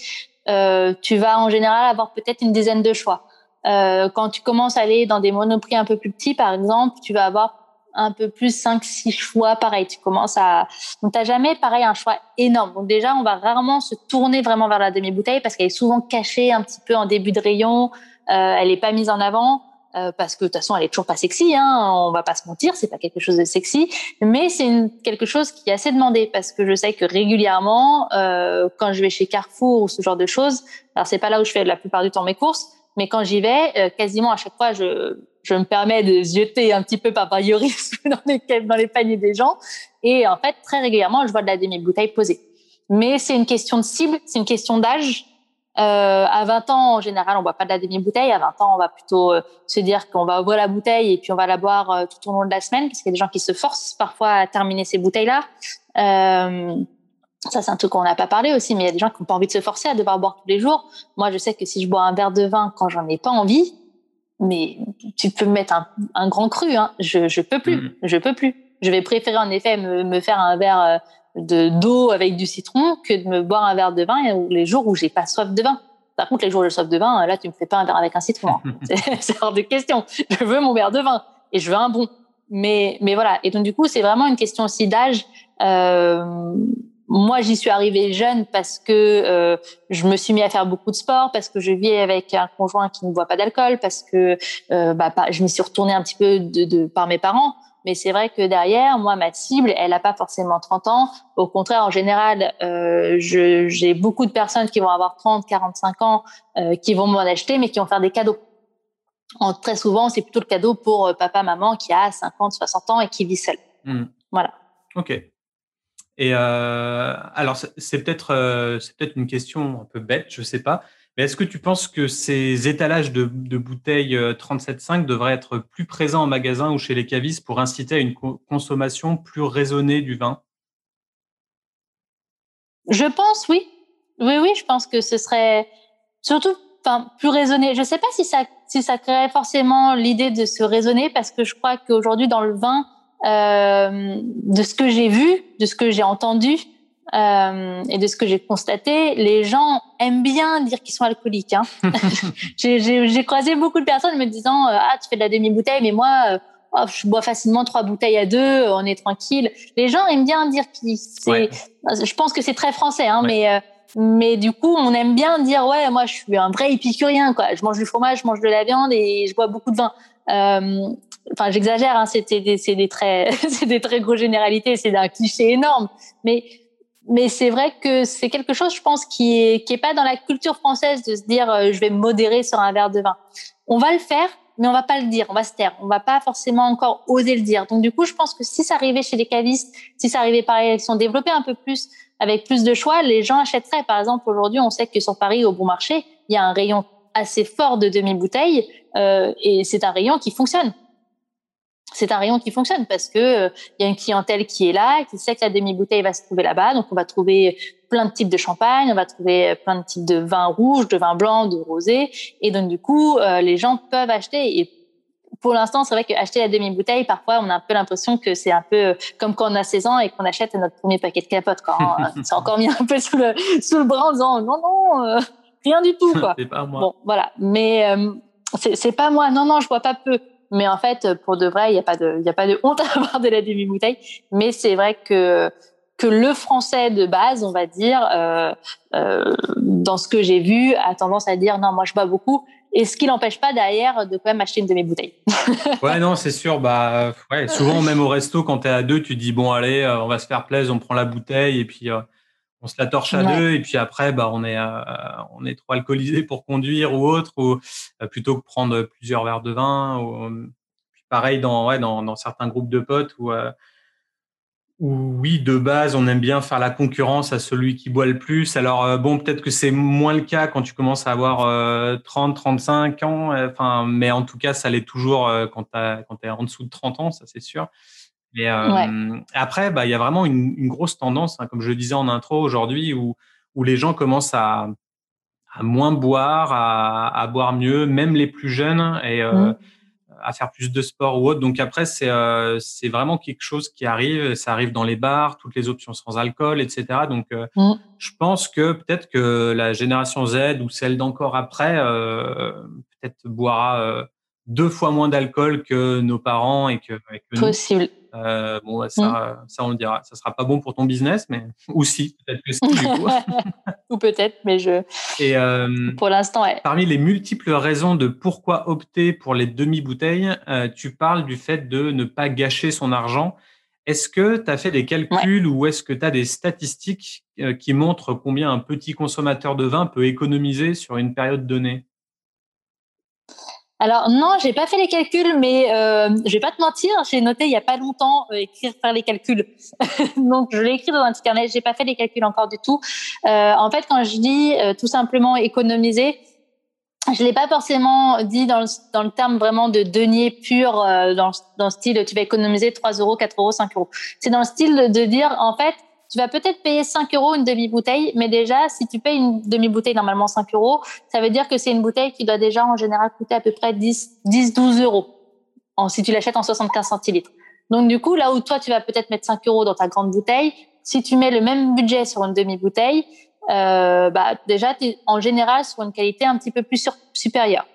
tu vas en général avoir peut-être une dizaine de choix. Quand tu commences à aller dans des monoprix un peu plus petits, par exemple, tu vas avoir un peu plus 5 six choix pareil tu commences à donc t'as jamais pareil un choix énorme. Donc déjà on va rarement se tourner vraiment vers la demi bouteille parce qu'elle est souvent cachée un petit peu en début de rayon euh, elle est pas mise en avant euh, parce que de toute façon elle est toujours pas sexy hein on va pas se mentir c'est pas quelque chose de sexy mais c'est quelque chose qui est assez demandé parce que je sais que régulièrement euh, quand je vais chez Carrefour ou ce genre de choses alors c'est pas là où je fais la plupart du temps mes courses Mais quand j'y vais, quasiment à chaque fois, je, je me permets de zioter un petit peu par voyeurisme dans les, dans les paniers des gens. Et en fait, très régulièrement, je vois de la demi-bouteille posée. Mais c'est une question de cible, c'est une question d'âge. Euh, à 20 ans, en général, on boit pas de la demi-bouteille. À 20 ans, on va plutôt euh, se dire qu'on va ouvrir la bouteille et puis on va la boire euh, tout au long de la semaine, parce qu'il y a des gens qui se forcent parfois à terminer ces bouteilles-là. Euh, ça, c'est un truc qu'on n'a pas parlé aussi, mais il y a des gens qui n'ont pas envie de se forcer à devoir boire tous les jours. Moi, je sais que si je bois un verre de vin quand j'en ai pas envie, mais tu peux me mettre un, un grand cru, hein, je je peux plus, mmh. je peux plus. Je vais préférer en effet me, me faire un verre de d'eau avec du citron que de me boire un verre de vin les jours où j'ai pas soif de vin. Par contre, les jours où j'ai soif de vin, là, tu me fais pas un verre avec un citron. Hein. c'est hors de question. Je veux mon verre de vin et je veux un bon. Mais, mais voilà. Et donc, du coup, c'est vraiment une question aussi d'âge. Euh, moi, j'y suis arrivée jeune parce que euh, je me suis mis à faire beaucoup de sport, parce que je vis avec un conjoint qui ne boit pas d'alcool, parce que euh, bah, je m'y suis retournée un petit peu de, de, par mes parents. Mais c'est vrai que derrière, moi, ma cible, elle n'a pas forcément 30 ans. Au contraire, en général, euh, j'ai beaucoup de personnes qui vont avoir 30, 45 ans, qui vont m'en acheter, mais qui vont faire des cadeaux. En, très souvent, c'est plutôt le cadeau pour papa, maman qui a 50, 60 ans et qui vit seul. Mmh. Voilà.
OK. Et euh, alors, c'est peut-être euh, peut-être une question un peu bête, je sais pas. Mais est-ce que tu penses que ces étalages de, de bouteilles 37,5 euh, devraient être plus présents en magasin ou chez les cavistes pour inciter à une consommation plus raisonnée du vin?
Je pense, oui. Oui, oui, je pense que ce serait surtout plus raisonné. Je ne sais pas si ça, si ça créerait forcément l'idée de se raisonner parce que je crois qu'aujourd'hui, dans le vin, euh, de ce que j'ai vu, de ce que j'ai entendu, euh, et de ce que j'ai constaté, les gens aiment bien dire qu'ils sont alcooliques. Hein. j'ai croisé beaucoup de personnes me disant euh, ah tu fais de la demi bouteille, mais moi euh, oh, je bois facilement trois bouteilles à deux, on est tranquille. Les gens aiment bien dire qu'ils c'est. Je pense que c'est très français, hein, mais euh, mais du coup on aime bien dire ouais moi je suis un vrai épicurien quoi. Je mange du fromage, je mange de la viande et je bois beaucoup de vin. Euh, enfin j'exagère, hein, c'est des, des très c'est des très gros généralités, c'est un cliché énorme, mais mais c'est vrai que c'est quelque chose, je pense, qui est qui est pas dans la culture française de se dire euh, je vais modérer sur un verre de vin. On va le faire, mais on va pas le dire, on va se taire, on va pas forcément encore oser le dire. Donc du coup, je pense que si ça arrivait chez les cavistes, si ça arrivait par sont développés un peu plus avec plus de choix, les gens achèteraient. Par exemple, aujourd'hui, on sait que sur Paris, au bon marché, il y a un rayon assez fort de demi-bouteilles euh, et c'est un rayon qui fonctionne c'est un rayon qui fonctionne parce que il euh, y a une clientèle qui est là, qui sait que la demi-bouteille va se trouver là-bas. Donc, on va trouver plein de types de champagne, on va trouver plein de types de vins rouges, de vins blancs, de rosés. Et donc, du coup, euh, les gens peuvent acheter. Et pour l'instant, c'est vrai qu'acheter la demi-bouteille, parfois, on a un peu l'impression que c'est un peu euh, comme quand on a 16 ans et qu'on achète notre premier paquet de capote. Quand c'est encore mis un peu sous le, sous le bras en disant non, non, rien du tout. Quoi.
c'est pas moi.
Bon, voilà. Mais c'est pas moi. Non, non, je bois pas peu. Mais en fait, pour de vrai, il n'y a pas de, il a pas de honte à avoir de la demi-bouteille. Mais c'est vrai que que le français de base, on va dire, euh, euh, dans ce que j'ai vu, a tendance à dire non, moi je bois beaucoup. Et ce qui n'empêche pas derrière de quand même acheter une demi-bouteille.
ouais, non, c'est sûr. Bah, souvent même au resto, quand tu es à deux, tu dis bon allez, euh, on va se faire plaisir, on prend la bouteille et puis on se la torche à deux et puis après bah on est euh, on est trop alcoolisé pour conduire ou autre ou euh, plutôt que prendre plusieurs verres de vin ou euh, pareil dans ouais dans, dans certains groupes de potes où où oui de base on aime bien faire la concurrence à celui qui boit le plus. Alors bon peut-être que c'est moins le cas quand tu commences à avoir 30 35 ans enfin mais en tout cas ça l'est toujours quand tu quand tu es en dessous de 30 ans ça c'est sûr et euh, après, bah, il y a vraiment une, une grosse tendance, hein, comme je le disais en intro aujourd'hui, où, où les gens commencent à, à moins boire, à, à, boire mieux, même les plus jeunes, et euh, mmh. à faire plus de sport ou autre. Donc après, c'est euh, c'est vraiment quelque chose qui arrive. Ça arrive dans les bars, toutes les options sans alcool, etc. Donc euh, mmh. je pense que peut-être que la génération Z ou celle d'encore après, peut-être boira deux fois moins d'alcool que nos parents et que, et que
Possible.
Euh, bon, ça, mm. ça, on le dira. Ça sera pas bon pour ton business, mais aussi peut-être que si, du coup.
Ou peut-être, mais je. Et euh, pour l'instant, ouais.
Parmi les multiples raisons de pourquoi opter pour les demi-bouteilles, euh, tu parles du fait de ne pas gâcher son argent. Est-ce que tu as fait des calculs ou est-ce que tu as des statistiques qui montrent combien un petit consommateur de vin peut économiser sur une période donnée?
Alors non, j'ai pas fait les calculs, mais euh, je vais pas te mentir, j'ai noté il y a pas longtemps euh, écrire faire les calculs. Donc je l'ai écrit dans un petit carnet. J'ai pas fait les calculs encore du tout. Euh, en fait, quand je dis euh, tout simplement économiser, je l'ai pas forcément dit dans le, dans le terme vraiment de denier pur, euh, dans, dans le style tu vas économiser 3 euros, 4 euros, 5 euros. C'est dans le style de dire en fait tu vas peut-être payer 5 euros une demi-bouteille, mais déjà, si tu payes une demi-bouteille normalement 5 euros, ça veut dire que c'est une bouteille qui doit déjà en général coûter à peu près 10, 10 12 euros en, si tu l'achètes en 75 centilitres. Donc du coup, là où toi, tu vas peut-être mettre 5 euros dans ta grande bouteille, si tu mets le même budget sur une demi-bouteille, euh, bah, déjà, tu es en général sur une qualité un petit peu plus supérieure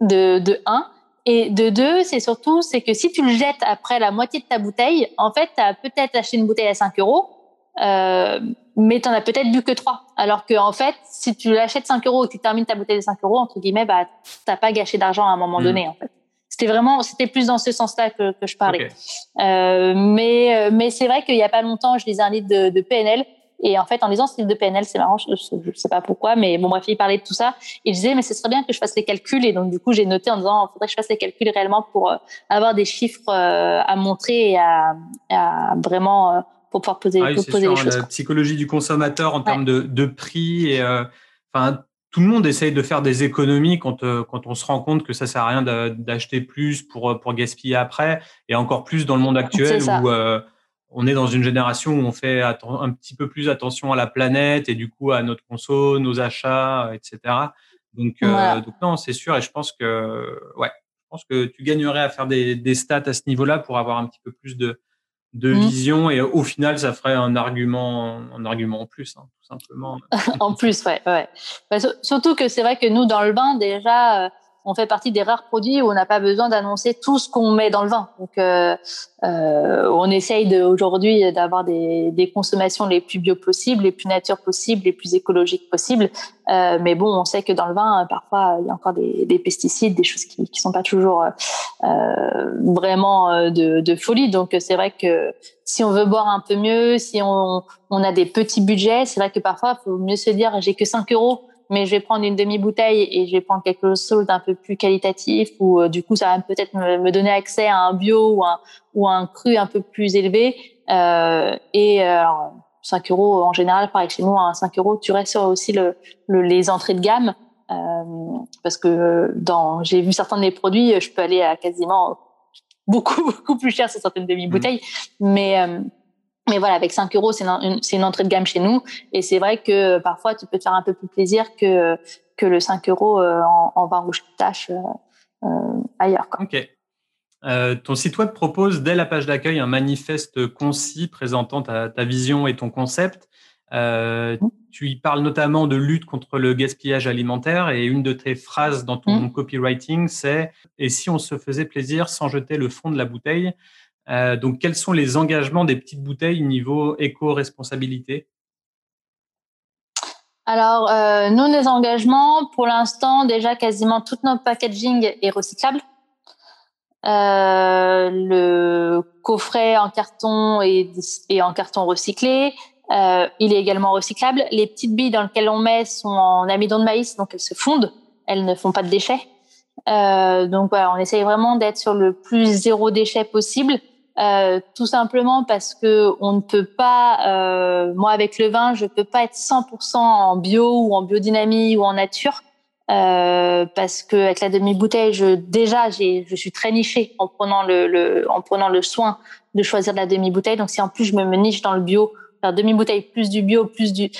de, de 1. Et de deux, c'est surtout, c'est que si tu le jettes après la moitié de ta bouteille, en fait, tu as peut-être acheté une bouteille à 5 euros, euh, mais tu en as peut-être bu que trois. Alors que en fait, si tu l'achètes 5 euros et que tu termines ta bouteille de 5 euros, entre guillemets, bah, t'as pas gâché d'argent à un moment mm. donné. En fait. C'était vraiment, c'était plus dans ce sens-là que, que je parlais. Euh, mais euh, mais c'est vrai qu'il y a pas longtemps, je lisais un livre de, de PNL. Et en fait, en lisant ce livre de PNL, c'est marrant, je, ne sais pas pourquoi, mais bon, bref, il parlait de tout ça. Il disait, mais ce serait bien que je fasse les calculs. Et donc, du coup, j'ai noté en disant, il faudrait que je fasse les calculs réellement pour euh, avoir des chiffres à montrer et à, à vraiment pour pouvoir poser, ah poser les choses.
La psychologie du consommateur en termes de, de, prix et euh, tout le monde essaye de faire des économies quand, euh, quand on se rend compte que ça sert à rien d'acheter plus pour, euh, pour gaspiller après, et encore plus dans le monde actuel où on est dans une génération où on fait un petit peu plus attention à la planète et du coup à notre conso, nos achats, etc. Donc, donc non, c'est sûr, et je pense que ouais, je pense que tu gagnerais à faire des, des stats à ce niveau-là pour avoir un petit peu plus de, de mmh. vision et au final ça ferait un argument un argument en plus hein, tout simplement
en plus ouais ouais bah, surtout que c'est vrai que nous dans le bain déjà euh, on fait partie des rares produits où on n'a pas besoin d'annoncer tout ce qu'on met dans le vin. Donc, euh, euh, on essaye aujourd'hui d'avoir des, des, consommations les plus bio possibles, les plus nature possibles, les plus écologiques possibles. Euh, mais bon, on sait que dans le vin, parfois, il y a encore des, des pesticides, des choses qui ne sont pas toujours euh, vraiment euh, de, de, folie. Donc, c'est vrai que si on veut boire un peu mieux, si on, on a des petits budgets, c'est vrai que parfois, il faut mieux se dire, j'ai que 5 euros mais je vais prendre une demi-bouteille et je vais prendre quelque chose d'un peu plus qualitatif ou euh, du coup ça va peut-être me, donner accès à un bio ou un, ou un cru un peu plus élevé. Euh, et euh, alors, 5 euros en général, pareil chez nous, à 5 euros, tu restes sur aussi le, les entrées de gamme. Euh, parce que dans, j'ai vu certains de mes produits, je peux aller à quasiment beaucoup, beaucoup plus cher sur certaines demi-bouteilles. Mmh. Mais euh, mais voilà, avec 5 euros, c'est une, une, entrée de gamme chez nous. Et c'est vrai que parfois, tu peux te faire un peu plus plaisir que, que le 5 euros euh, en, en vin rouge tâche euh, euh, ailleurs. Quoi.
Ok. Euh, ton site web propose dès la page d'accueil un manifeste concis présentant ta, ta vision et ton concept. Euh, mmh. Tu y parles notamment de lutte contre le gaspillage alimentaire et une de tes phrases dans ton mmh. copywriting, c'est Et si on se faisait plaisir sans jeter le fond de la bouteille? Euh, donc, quels sont les engagements des petites bouteilles niveau éco-responsabilité?
Alors, euh, nous, engagements, pour l'instant, déjà, quasiment tout notre packaging est recyclable. Euh, le coffret en carton est, en carton recyclé. Euh, il est également recyclable. Les petites billes dans lesquelles on met sont en amidon de maïs, donc elles se fondent. Elles ne font pas de déchets. Donc on essaye vraiment d'être sur le plus zéro déchet possible. Euh, tout simplement parce que on ne peut pas, euh, moi avec le vin, je peux pas être 100% en bio ou en biodynamie ou en nature, euh, parce que avec la demi bouteille, je déjà j'ai, je suis très nichée en prenant le, le, en prenant le soin de choisir de la demi bouteille. Donc si en plus je me niche dans le bio, faire demi bouteille plus du bio plus du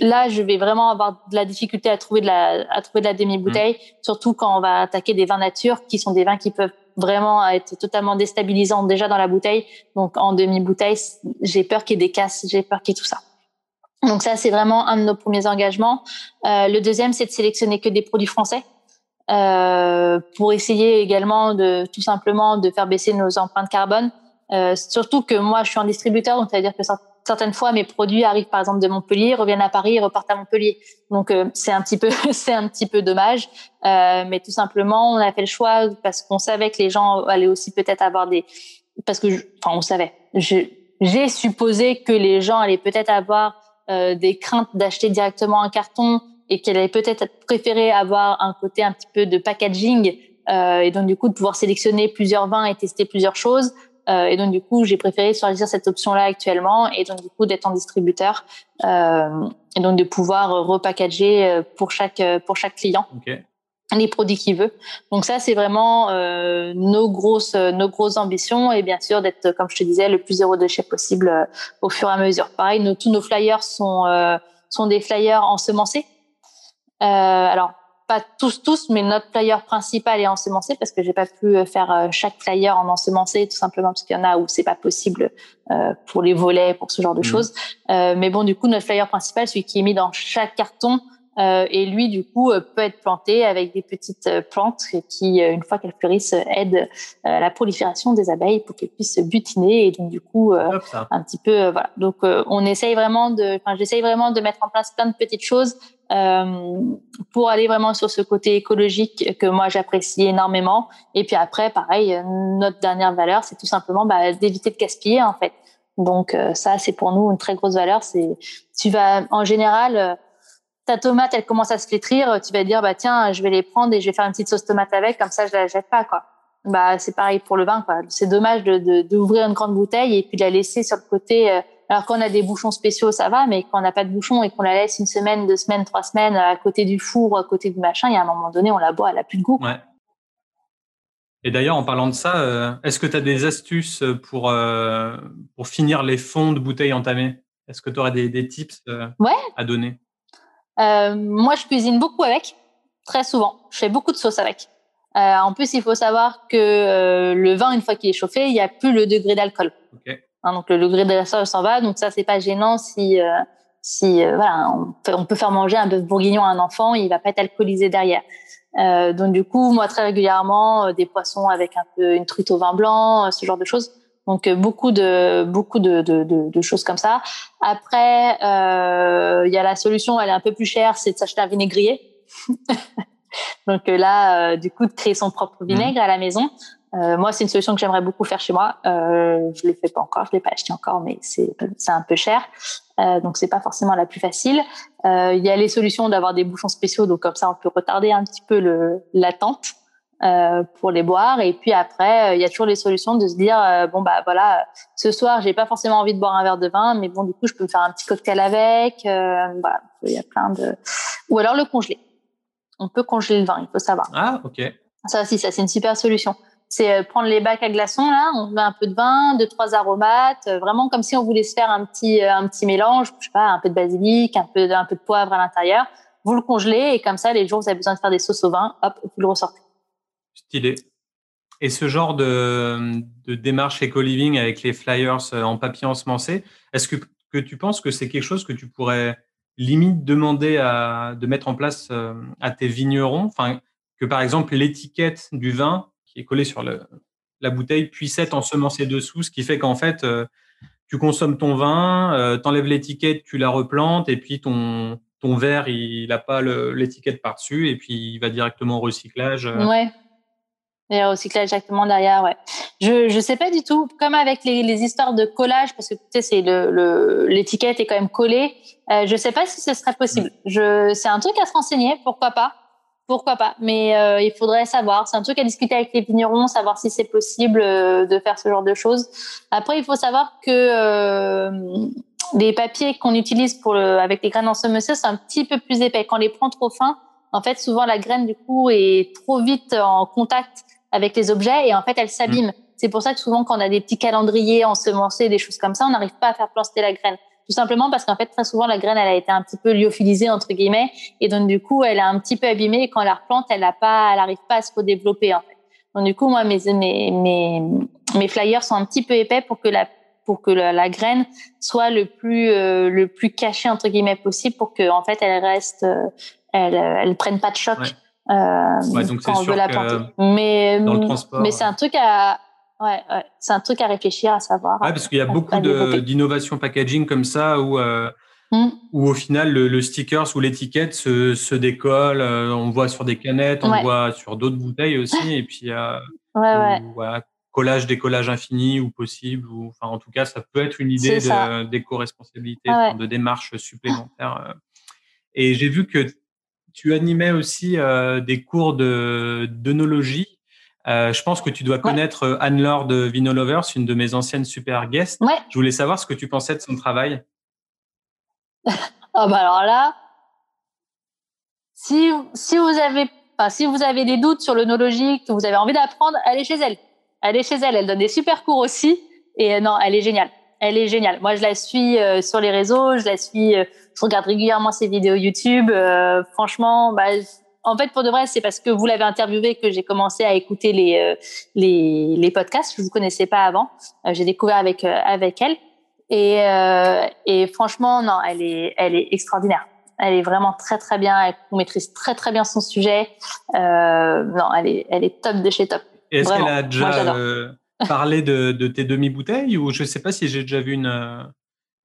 là, je vais vraiment avoir de la difficulté à trouver de la, à trouver de la demi-bouteille, mmh. surtout quand on va attaquer des vins nature, qui sont des vins qui peuvent vraiment être totalement déstabilisants déjà dans la bouteille. Donc, en demi-bouteille, j'ai peur qu'il y ait des casses, j'ai peur qu'il y ait tout ça. Donc ça, c'est vraiment un de nos premiers engagements. Euh, le deuxième, c'est de sélectionner que des produits français. Euh, pour essayer également de tout simplement de faire baisser nos empreintes carbone. Euh, surtout que moi, je suis un distributeur, donc ça veut dire que certaines fois mes produits arrivent par exemple de Montpellier, reviennent à Paris, repartent à Montpellier. Donc euh, c'est un petit peu c'est un petit peu dommage, euh, mais tout simplement on a fait le choix parce qu'on savait que les gens allaient aussi peut-être avoir des parce que enfin on savait. J'ai supposé que les gens allaient peut-être avoir euh, des craintes d'acheter directement un carton et qu'elle allaient peut-être préférer avoir un côté un petit peu de packaging et donc du coup de pouvoir sélectionner plusieurs vins et tester plusieurs choses. Et donc du coup, j'ai préféré choisir cette option-là actuellement et donc du coup d'être en distributeur et donc de pouvoir repackager pour chaque pour chaque client. les produits qu'il veut. Donc ça, c'est vraiment euh, nos grosses nos grosses ambitions et bien sûr d'être, comme je te disais, le plus zéro déchet possible euh, au fur et à mesure. Pareil, nos, tous nos flyers sont euh, sont des flyers ensemencés. Euh, alors pas tous tous, mais notre flyer principal est ensemencé parce que j'ai pas pu faire chaque flyer en ensemencé tout simplement parce qu'il y en a où c'est pas possible pour les volets, pour ce genre de mmh. choses. mais bon, du coup, notre flyer principal, celui qui est mis dans chaque carton, euh, et lui, du coup, euh, peut être planté avec des petites euh, plantes qui, une fois qu'elles fleurissent, aident à la prolifération des abeilles pour qu'elles puissent butiner et donc du coup un petit peu voilà. Donc on essaye vraiment de, enfin j'essaye vraiment de mettre en place plein de petites choses pour aller vraiment sur ce côté écologique que moi j'apprécie énormément. Et puis après, pareil, notre dernière valeur, c'est tout simplement bah, d'éviter de gaspiller en fait. Donc ça, c'est pour nous une très grosse valeur. C'est tu vas en général ta tomate, elle commence à se flétrir, tu vas dire, bah, tiens, je vais les prendre et je vais faire une petite sauce tomate avec, comme ça, je la jette pas, quoi. Bah, c'est pareil pour le vin, quoi. C'est dommage de, d'ouvrir une grande bouteille et puis de la laisser sur le côté. Euh, alors qu'on a des bouchons spéciaux, ça va, mais quand on n'a pas de bouchon et qu'on la laisse une semaine, deux semaines, trois semaines à côté du four, à côté du machin, il y a un moment donné, on la boit, elle a plus de goût.
Ouais. Et d'ailleurs, en parlant de ça, euh, est-ce que tu as des astuces pour, euh, pour finir les fonds de bouteilles entamées? Est-ce que tu aurais des, des tips à donner?
Euh, moi, je cuisine beaucoup avec, très souvent. Je fais beaucoup de sauce avec. Euh, en plus, il faut savoir que euh, le vin, une fois qu'il est chauffé, il n'y a plus le degré d'alcool. Okay. Hein, donc le degré d'alcool s'en va. Donc ça, c'est pas gênant si euh, si euh, voilà, on peut, on peut, faire manger un bœuf bourguignon à un enfant, il va pas être alcoolisé derrière. donc du coup, moi très régulièrement, des poissons avec un peu une truite au vin blanc, ce genre de choses. Donc euh, beaucoup de beaucoup de, de, de, choses comme ça. Après, euh, il y a la solution, elle est un peu plus chère, c'est de s'acheter un vinaigrier. Donc euh, là, du coup, de créer son propre vinaigre à la maison. Moi, c'est une solution que j'aimerais beaucoup faire chez moi. Euh, je le fais pas encore, je l'ai pas acheté encore, mais c'est un peu cher, euh, donc c'est pas forcément la plus facile. Il y a les solutions d'avoir des bouchons spéciaux, donc comme ça, on peut retarder un petit peu le l'attente. Euh, pour les boire. Et puis après, euh, il y a toujours les solutions de se dire euh, bon bah voilà, ce soir j'ai pas forcément envie de boire un verre de vin, mais bon du coup je peux me faire un petit cocktail avec. voilà, il y a plein de. Ou alors le congeler. On peut congeler le vin, il faut savoir.
Ah ok.
Ça aussi, ça c'est une super solution. C'est prendre les bacs à glaçons là, on met un peu de vin, deux trois aromates, vraiment comme si on voulait se faire un petit un petit mélange, je sais pas, un peu de basilic, un peu un peu de poivre à l'intérieur. Vous le congelez et comme ça les jours où vous avez besoin de faire des sauces au vin, hop, vous le ressortez.
Stylé. Et ce genre de, démarche éco-living avec les flyers euh, en papier ensemencé, est-ce que, que tu penses que c'est quelque chose que tu pourrais limite demander à, de mettre en place euh, à tes vignerons? Enfin, Que par exemple l'étiquette du vin qui est collée sur la bouteille puisse être ensemencée dessous, ce qui fait qu'en fait, euh, tu consommes ton vin, tu enlèves l'étiquette, tu la replantes et puis ton, ton verre, il n'a pas l'étiquette par-dessus et puis il va directement au recyclage.
Ouais. Et recyclage exactement derrière, ouais. Je je sais pas du tout. Comme avec les, les histoires de collage, parce que tu sais, c'est le l'étiquette est quand même collée. Euh, je sais pas si ce serait possible. Je c'est un truc à se renseigner. Pourquoi pas Pourquoi pas Mais euh, il faudrait savoir. C'est un truc à discuter avec les vignerons, savoir si c'est possible euh, de faire ce genre de choses. Après, il faut savoir que euh, les papiers qu'on utilise pour le, avec les graines ensemencées, c'est un petit peu plus épais. Quand on les prend trop fins, en fait, souvent la graine du coup est trop vite en contact avec les objets et en fait elle s'abîme. Mm. C'est pour ça que souvent quand on a des petits calendriers ensemencés, des choses comme ça, on n'arrive pas à faire planter la graine. Tout simplement parce qu'en fait très souvent la graine elle a été un petit peu lyophilisée entre guillemets et donc du coup elle est un petit peu abîmée et quand la replante elle n'a pas, elle n'arrive pas à se redévelopper en fait. Donc du coup moi mes mes mes mes flyers sont un petit peu épais pour que la pour que la, graine soit le plus euh, le plus cachée entre guillemets possible pour que en fait elle reste euh, elle elle prenne pas de choc. Euh, quand on veut la planter. Mais, mais c'est un truc à, Ouais, ouais. c'est un truc à réfléchir, à savoir.
Ouais, parce qu'il y a beaucoup d'innovations packaging comme ça où, euh, hmm. où au final le, le sticker ou l'étiquette se, se décolle. Euh, on voit sur des canettes, on voit sur d'autres bouteilles aussi. et puis
ouais.
collage, décollage infini ou possible. Ou, enfin, en tout cas, ça peut être une idée d'éco-responsabilité, de démarche supplémentaire. Et j'ai vu que tu animais aussi euh, des cours de d'œnologie. Euh, je pense que tu dois connaître euh, Anne-Laure de Vino Lovers, une de mes anciennes super guests.
Ouais.
Je voulais savoir ce que tu pensais de son travail.
oh bah alors là, si, si vous avez Enfin, si vous avez des doutes sur l'onologie, que vous avez envie d'apprendre, allez chez elle. Allez chez elle. Elle donne des super cours aussi. Et euh, non, elle est géniale. Elle est géniale. Moi, je la suis euh, sur les réseaux. Je la suis. Euh, je regarde régulièrement ses vidéos YouTube. franchement, bah, en fait, pour de vrai, c'est parce que vous l'avez interviewée que j'ai commencé à écouter les les, les podcasts. Je vous connaissais pas avant. j'ai découvert avec avec elle. Et, et franchement, non, elle est elle est extraordinaire. Elle est vraiment très très bien. Elle maîtrise très très bien son sujet. Euh, non, elle est, elle est top de chez top.
Est-ce qu'elle a déjà euh, parlé de, de tes demi-bouteilles ou je ne sais pas si j'ai déjà vu une, euh,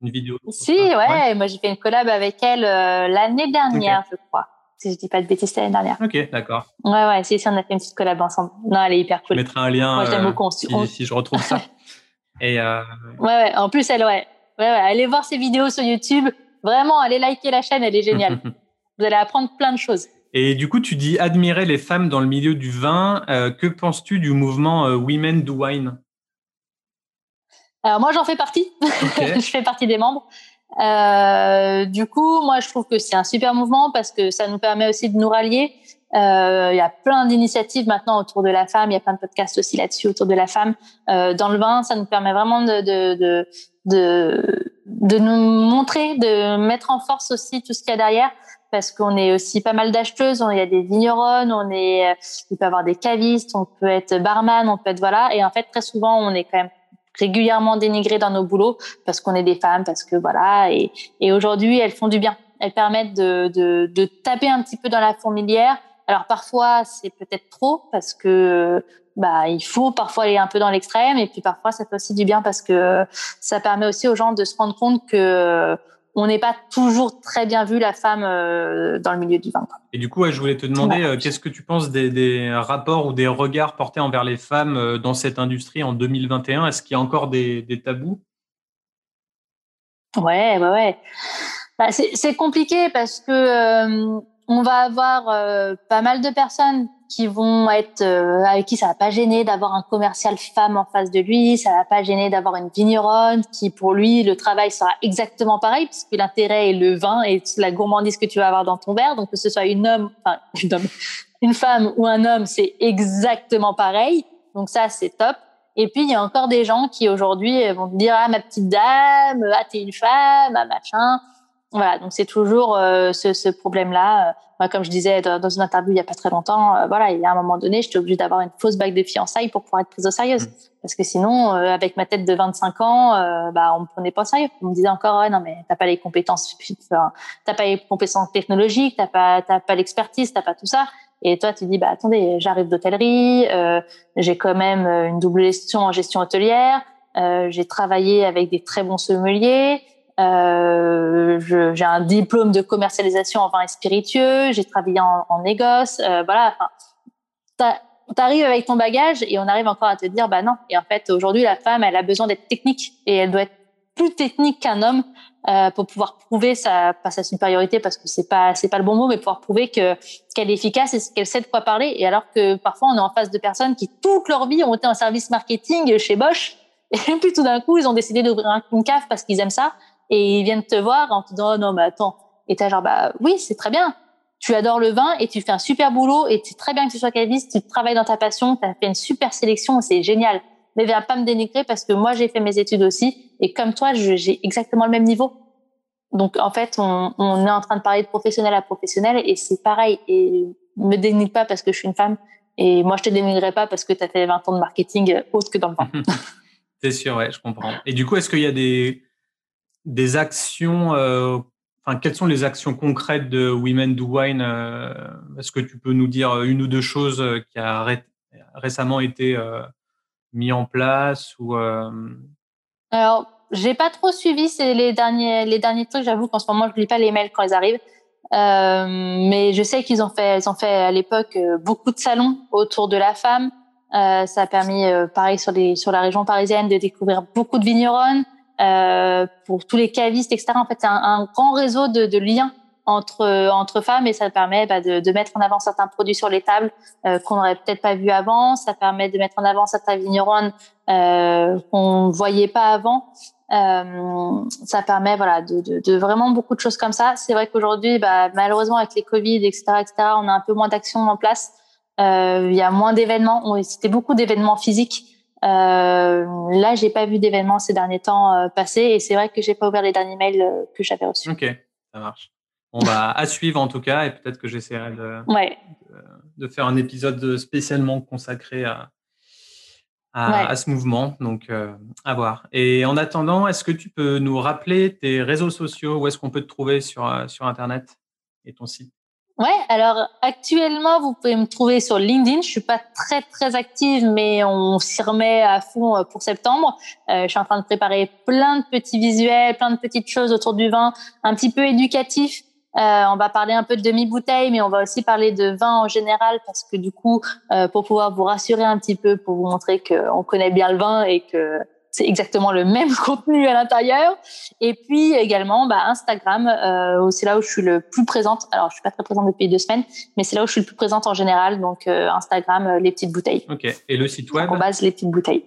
une vidéo
Si, ouais, Moi, j'ai fait une collab avec elle euh, l'année dernière, je crois. Si je dis pas de bêtises, l'année dernière.
Ok, d'accord.
Ouais, ouais. Si, si, on a fait une petite collab ensemble. Non, elle est hyper cool.
Je mettrai un lien.
Moi, j'aime beaucoup.
Si, si, je retrouve ça. Et
ouais, ouais. En plus, elle, ouais. Ouais, ouais. Allez voir ses vidéos sur YouTube. Vraiment, allez liker la chaîne, elle est géniale. Vous allez apprendre plein de choses.
Et du coup, tu dis admirer les femmes dans le milieu du vin. Euh, que penses-tu du mouvement euh, Women do Wine?
Alors moi, j'en fais partie. je fais partie des membres. Euh, du coup, moi, je trouve que c'est un super mouvement parce que ça nous permet aussi de nous rallier. Il y a plein d'initiatives maintenant autour de la femme. Il y a plein de podcasts aussi là-dessus autour de la femme. dans le vin, ça nous permet vraiment de, de, de, de de nous montrer, de mettre en force aussi tout ce qu'il y a derrière, parce qu'on est aussi pas mal d'acheteuses, il y a des vigneronnes, on est, il peut avoir des cavistes, on peut être barman, on peut être voilà, et en fait très souvent on est quand même régulièrement dénigré dans nos boulots parce qu'on est des femmes, parce que voilà, et, et aujourd'hui elles font du bien, elles permettent de, de, de taper un petit peu dans la fourmilière. Alors parfois c'est peut-être trop parce que bah il faut parfois aller un peu dans l'extrême et puis parfois ça fait aussi du bien parce que ça permet aussi aux gens de se rendre compte que on n'est pas toujours très bien vu la femme euh, dans le milieu du vin.
Et du coup, je voulais te demander euh, qu'est-ce que tu penses des, des, rapports ou des regards portés envers les femmes dans cette industrie en 2021 Est-ce qu'il y a encore des, des tabous?
Ouais, ouais, ouais. Bah, c'est compliqué parce que on va avoir pas mal de personnes qui vont être euh, avec qui ça va pas gêner d'avoir un commercial femme en face de lui, ça va pas gêner d'avoir une vigneronne qui pour lui le travail sera exactement pareil puisque l'intérêt est le vin et la gourmandise que tu vas avoir dans ton verre. Donc que ce soit une homme enfin une, femme ou un homme c'est exactement pareil. Donc ça c'est top. Et puis il y a encore des gens qui aujourd'hui vont te dire ah ma petite dame ah t'es une femme ah machin. Voilà, donc c'est toujours euh, ce, ce problème-là. Euh, moi, comme je disais dans, une interview il y a pas très longtemps, euh, voilà, il y a un moment donné, j'étais obligée d'avoir une fausse bague de fiançailles pour pouvoir être prise au sérieux. Mmh. Parce que sinon, avec ma tête de 25 ans, bah, on me prenait pas au sérieux. On me disait encore, ouais, non, mais t'as pas les compétences, t'as pas les compétences technologiques, t'as pas, t'as pas l'expertise, t'as pas tout ça. Et toi, tu dis, bah, attendez, j'arrive d'hôtellerie, j'ai quand même une double gestion en gestion hôtelière, j'ai travaillé avec des très bons sommeliers, euh, j'ai un diplôme de commercialisation en vin et spiritueux. J'ai travaillé en, en négoce. Euh, voilà. Enfin, T'arrives avec ton bagage et on arrive encore à te dire bah non. Et en fait, aujourd'hui, la femme, elle a besoin d'être technique et elle doit être plus technique qu'un homme euh, pour pouvoir prouver sa pas sa supériorité parce que c'est pas c'est pas le bon mot mais pouvoir prouver que qu'elle est efficace et qu'elle sait de quoi parler et alors que parfois on est en face de personnes qui toute leur vie ont été en service marketing chez Bosch et puis tout d'un coup ils ont décidé d'ouvrir une cave parce qu'ils aiment ça et ils viennent te voir en te disant oh non mais attends. Et t'as genre bah oui c'est très bien. Tu adores le vin et tu fais un super boulot et c'est très bien que tu sois caviste tu travailles dans ta passion. Tu as fait une super sélection c'est génial. Mais viens pas me dénigrer parce que moi j'ai fait mes études aussi et comme toi j'ai exactement le même niveau. Donc en fait on, est en train de parler de professionnel à professionnel et c'est pareil. Et me dénigre pas parce que je suis une femme et moi je te dénigrerai pas parce que tu as fait 20 ans de marketing autre que dans le vin.
C'est sûr ouais je comprends. Et du coup est-ce qu'il y a des des actions, euh, enfin, quelles sont les actions concrètes de Women Do Wine euh, Est-ce que tu peux nous dire une ou deux choses euh, qui a récemment été mis en place ou
Alors, j'ai pas trop suivi les derniers les derniers trucs. J'avoue qu'en ce moment, je lis pas les mails quand ils arrivent. Euh, mais je sais qu'ils ont fait, ils ont fait à l'époque beaucoup de salons autour de la femme. Euh, ça a permis, pareil sur les sur la région parisienne, de découvrir beaucoup de vigneronnes. Euh, pour tous les cavistes, etc. En fait, c'est un, grand réseau de, de liens entre entre femmes et ça permet bah, de, de, mettre en avant certains produits sur les tables euh, qu'on n'aurait peut-être pas vu avant. Ça permet de mettre en avant certains vignerons euh, qu'on voyait pas avant. Euh, ça permet voilà de, de, de, vraiment beaucoup de choses comme ça. C'est vrai qu'aujourd'hui, bah, malheureusement avec les Covid, etc., etc., on a un peu moins d'actions en place. Euh, il y a moins d'événements. C'était beaucoup d'événements physiques. Euh, là, j'ai pas vu d'événements ces derniers temps euh, passer et c'est vrai que j'ai pas ouvert les derniers mails euh, que j'avais reçus.
Ok, ça marche. On va à suivre en tout cas et peut-être que j'essaierai de,
ouais.
de, de, faire un épisode spécialement consacré à, à, ouais. à ce mouvement. Donc, euh, à voir. Et en attendant, est-ce que tu peux nous rappeler tes réseaux sociaux? Où est-ce qu'on peut te trouver sur, sur Internet et ton site?
Ouais, alors actuellement, vous pouvez me trouver sur LinkedIn. Je suis pas très très active, mais on s'y remet à fond euh, pour septembre. Euh, je suis en train de préparer plein de petits visuels, plein de petites choses autour du vin, un petit peu éducatif. Euh, on va parler un peu de demi-bouteille, mais on va aussi parler de vin en général parce que du coup, euh, pour pouvoir vous rassurer un petit peu, pour vous montrer qu'on connaît bien le vin et que c'est exactement le même contenu à l'intérieur. Et puis également bah, Instagram, euh, c'est là où je suis le plus présente. Alors je suis pas très présente depuis deux semaines, mais c'est là où je suis le plus présente en général. Donc euh, Instagram, euh, les petites bouteilles.
Ok. Et le site web?
En base les petites bouteilles.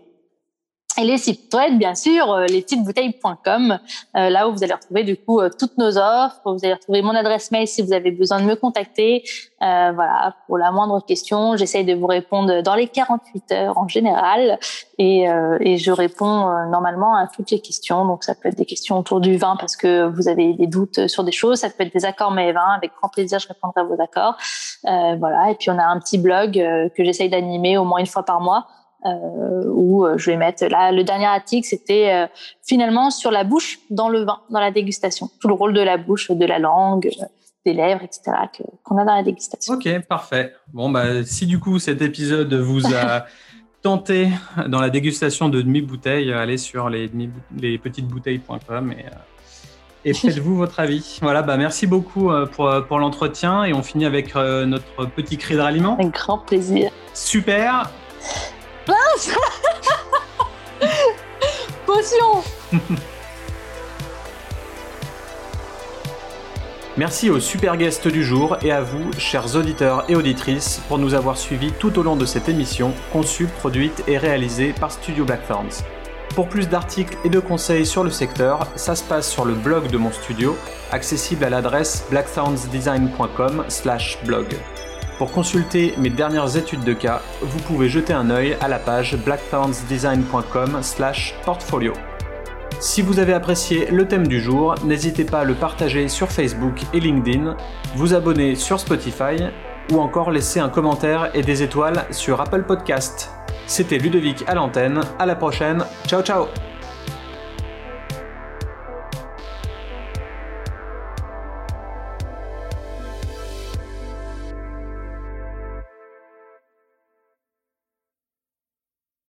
Et les sites web, bien sûr, euh, lespetitesbouteilles.com, euh, là où vous allez retrouver du coup euh, toutes nos offres. Vous allez retrouver mon adresse mail si vous avez besoin de me contacter. Euh, voilà, pour la moindre question, j'essaye de vous répondre dans les 48 heures en général, et, euh, et je réponds normalement à toutes les questions. Donc ça peut être des questions autour du vin parce que vous avez des doutes sur des choses. Ça peut être des accords mais vins. Avec grand plaisir, je répondrai à vos accords. voilà. Et puis on a un petit blog que j'essaye d'animer au moins une fois par mois euh, où euh, je vais mettre là le dernier article c'était euh, finalement sur la bouche dans le vin dans la dégustation tout le rôle de la bouche de la langue des lèvres etc qu'on a dans la dégustation
ok parfait bon bah si du coup cet épisode vous a tenté dans la dégustation de demi bouteilles allez sur les, les petites bouteilles.com et et faites-vous votre avis. Voilà, bah merci beaucoup pour, pour l'entretien et on finit avec notre petit cri de ralliement.
Un grand plaisir.
Super.
Mince Potion
Merci aux super guests du jour et à vous, chers auditeurs et auditrices, pour nous avoir suivis tout au long de cette émission, conçue, produite et réalisée par Studio Blackthorns. Pour plus d'articles et de conseils sur le secteur, ça se passe sur le blog de mon studio, accessible à l'adresse blackthornsdesign.com/blog. Pour consulter mes dernières études de cas, vous pouvez jeter un œil à la page blackthornsdesign.com/portfolio. Si vous avez apprécié le thème du jour, n'hésitez pas à le partager sur Facebook et LinkedIn, vous abonner sur Spotify ou encore laisser un commentaire et des étoiles sur Apple Podcast. C'était Ludovic à l'antenne, à la prochaine, ciao ciao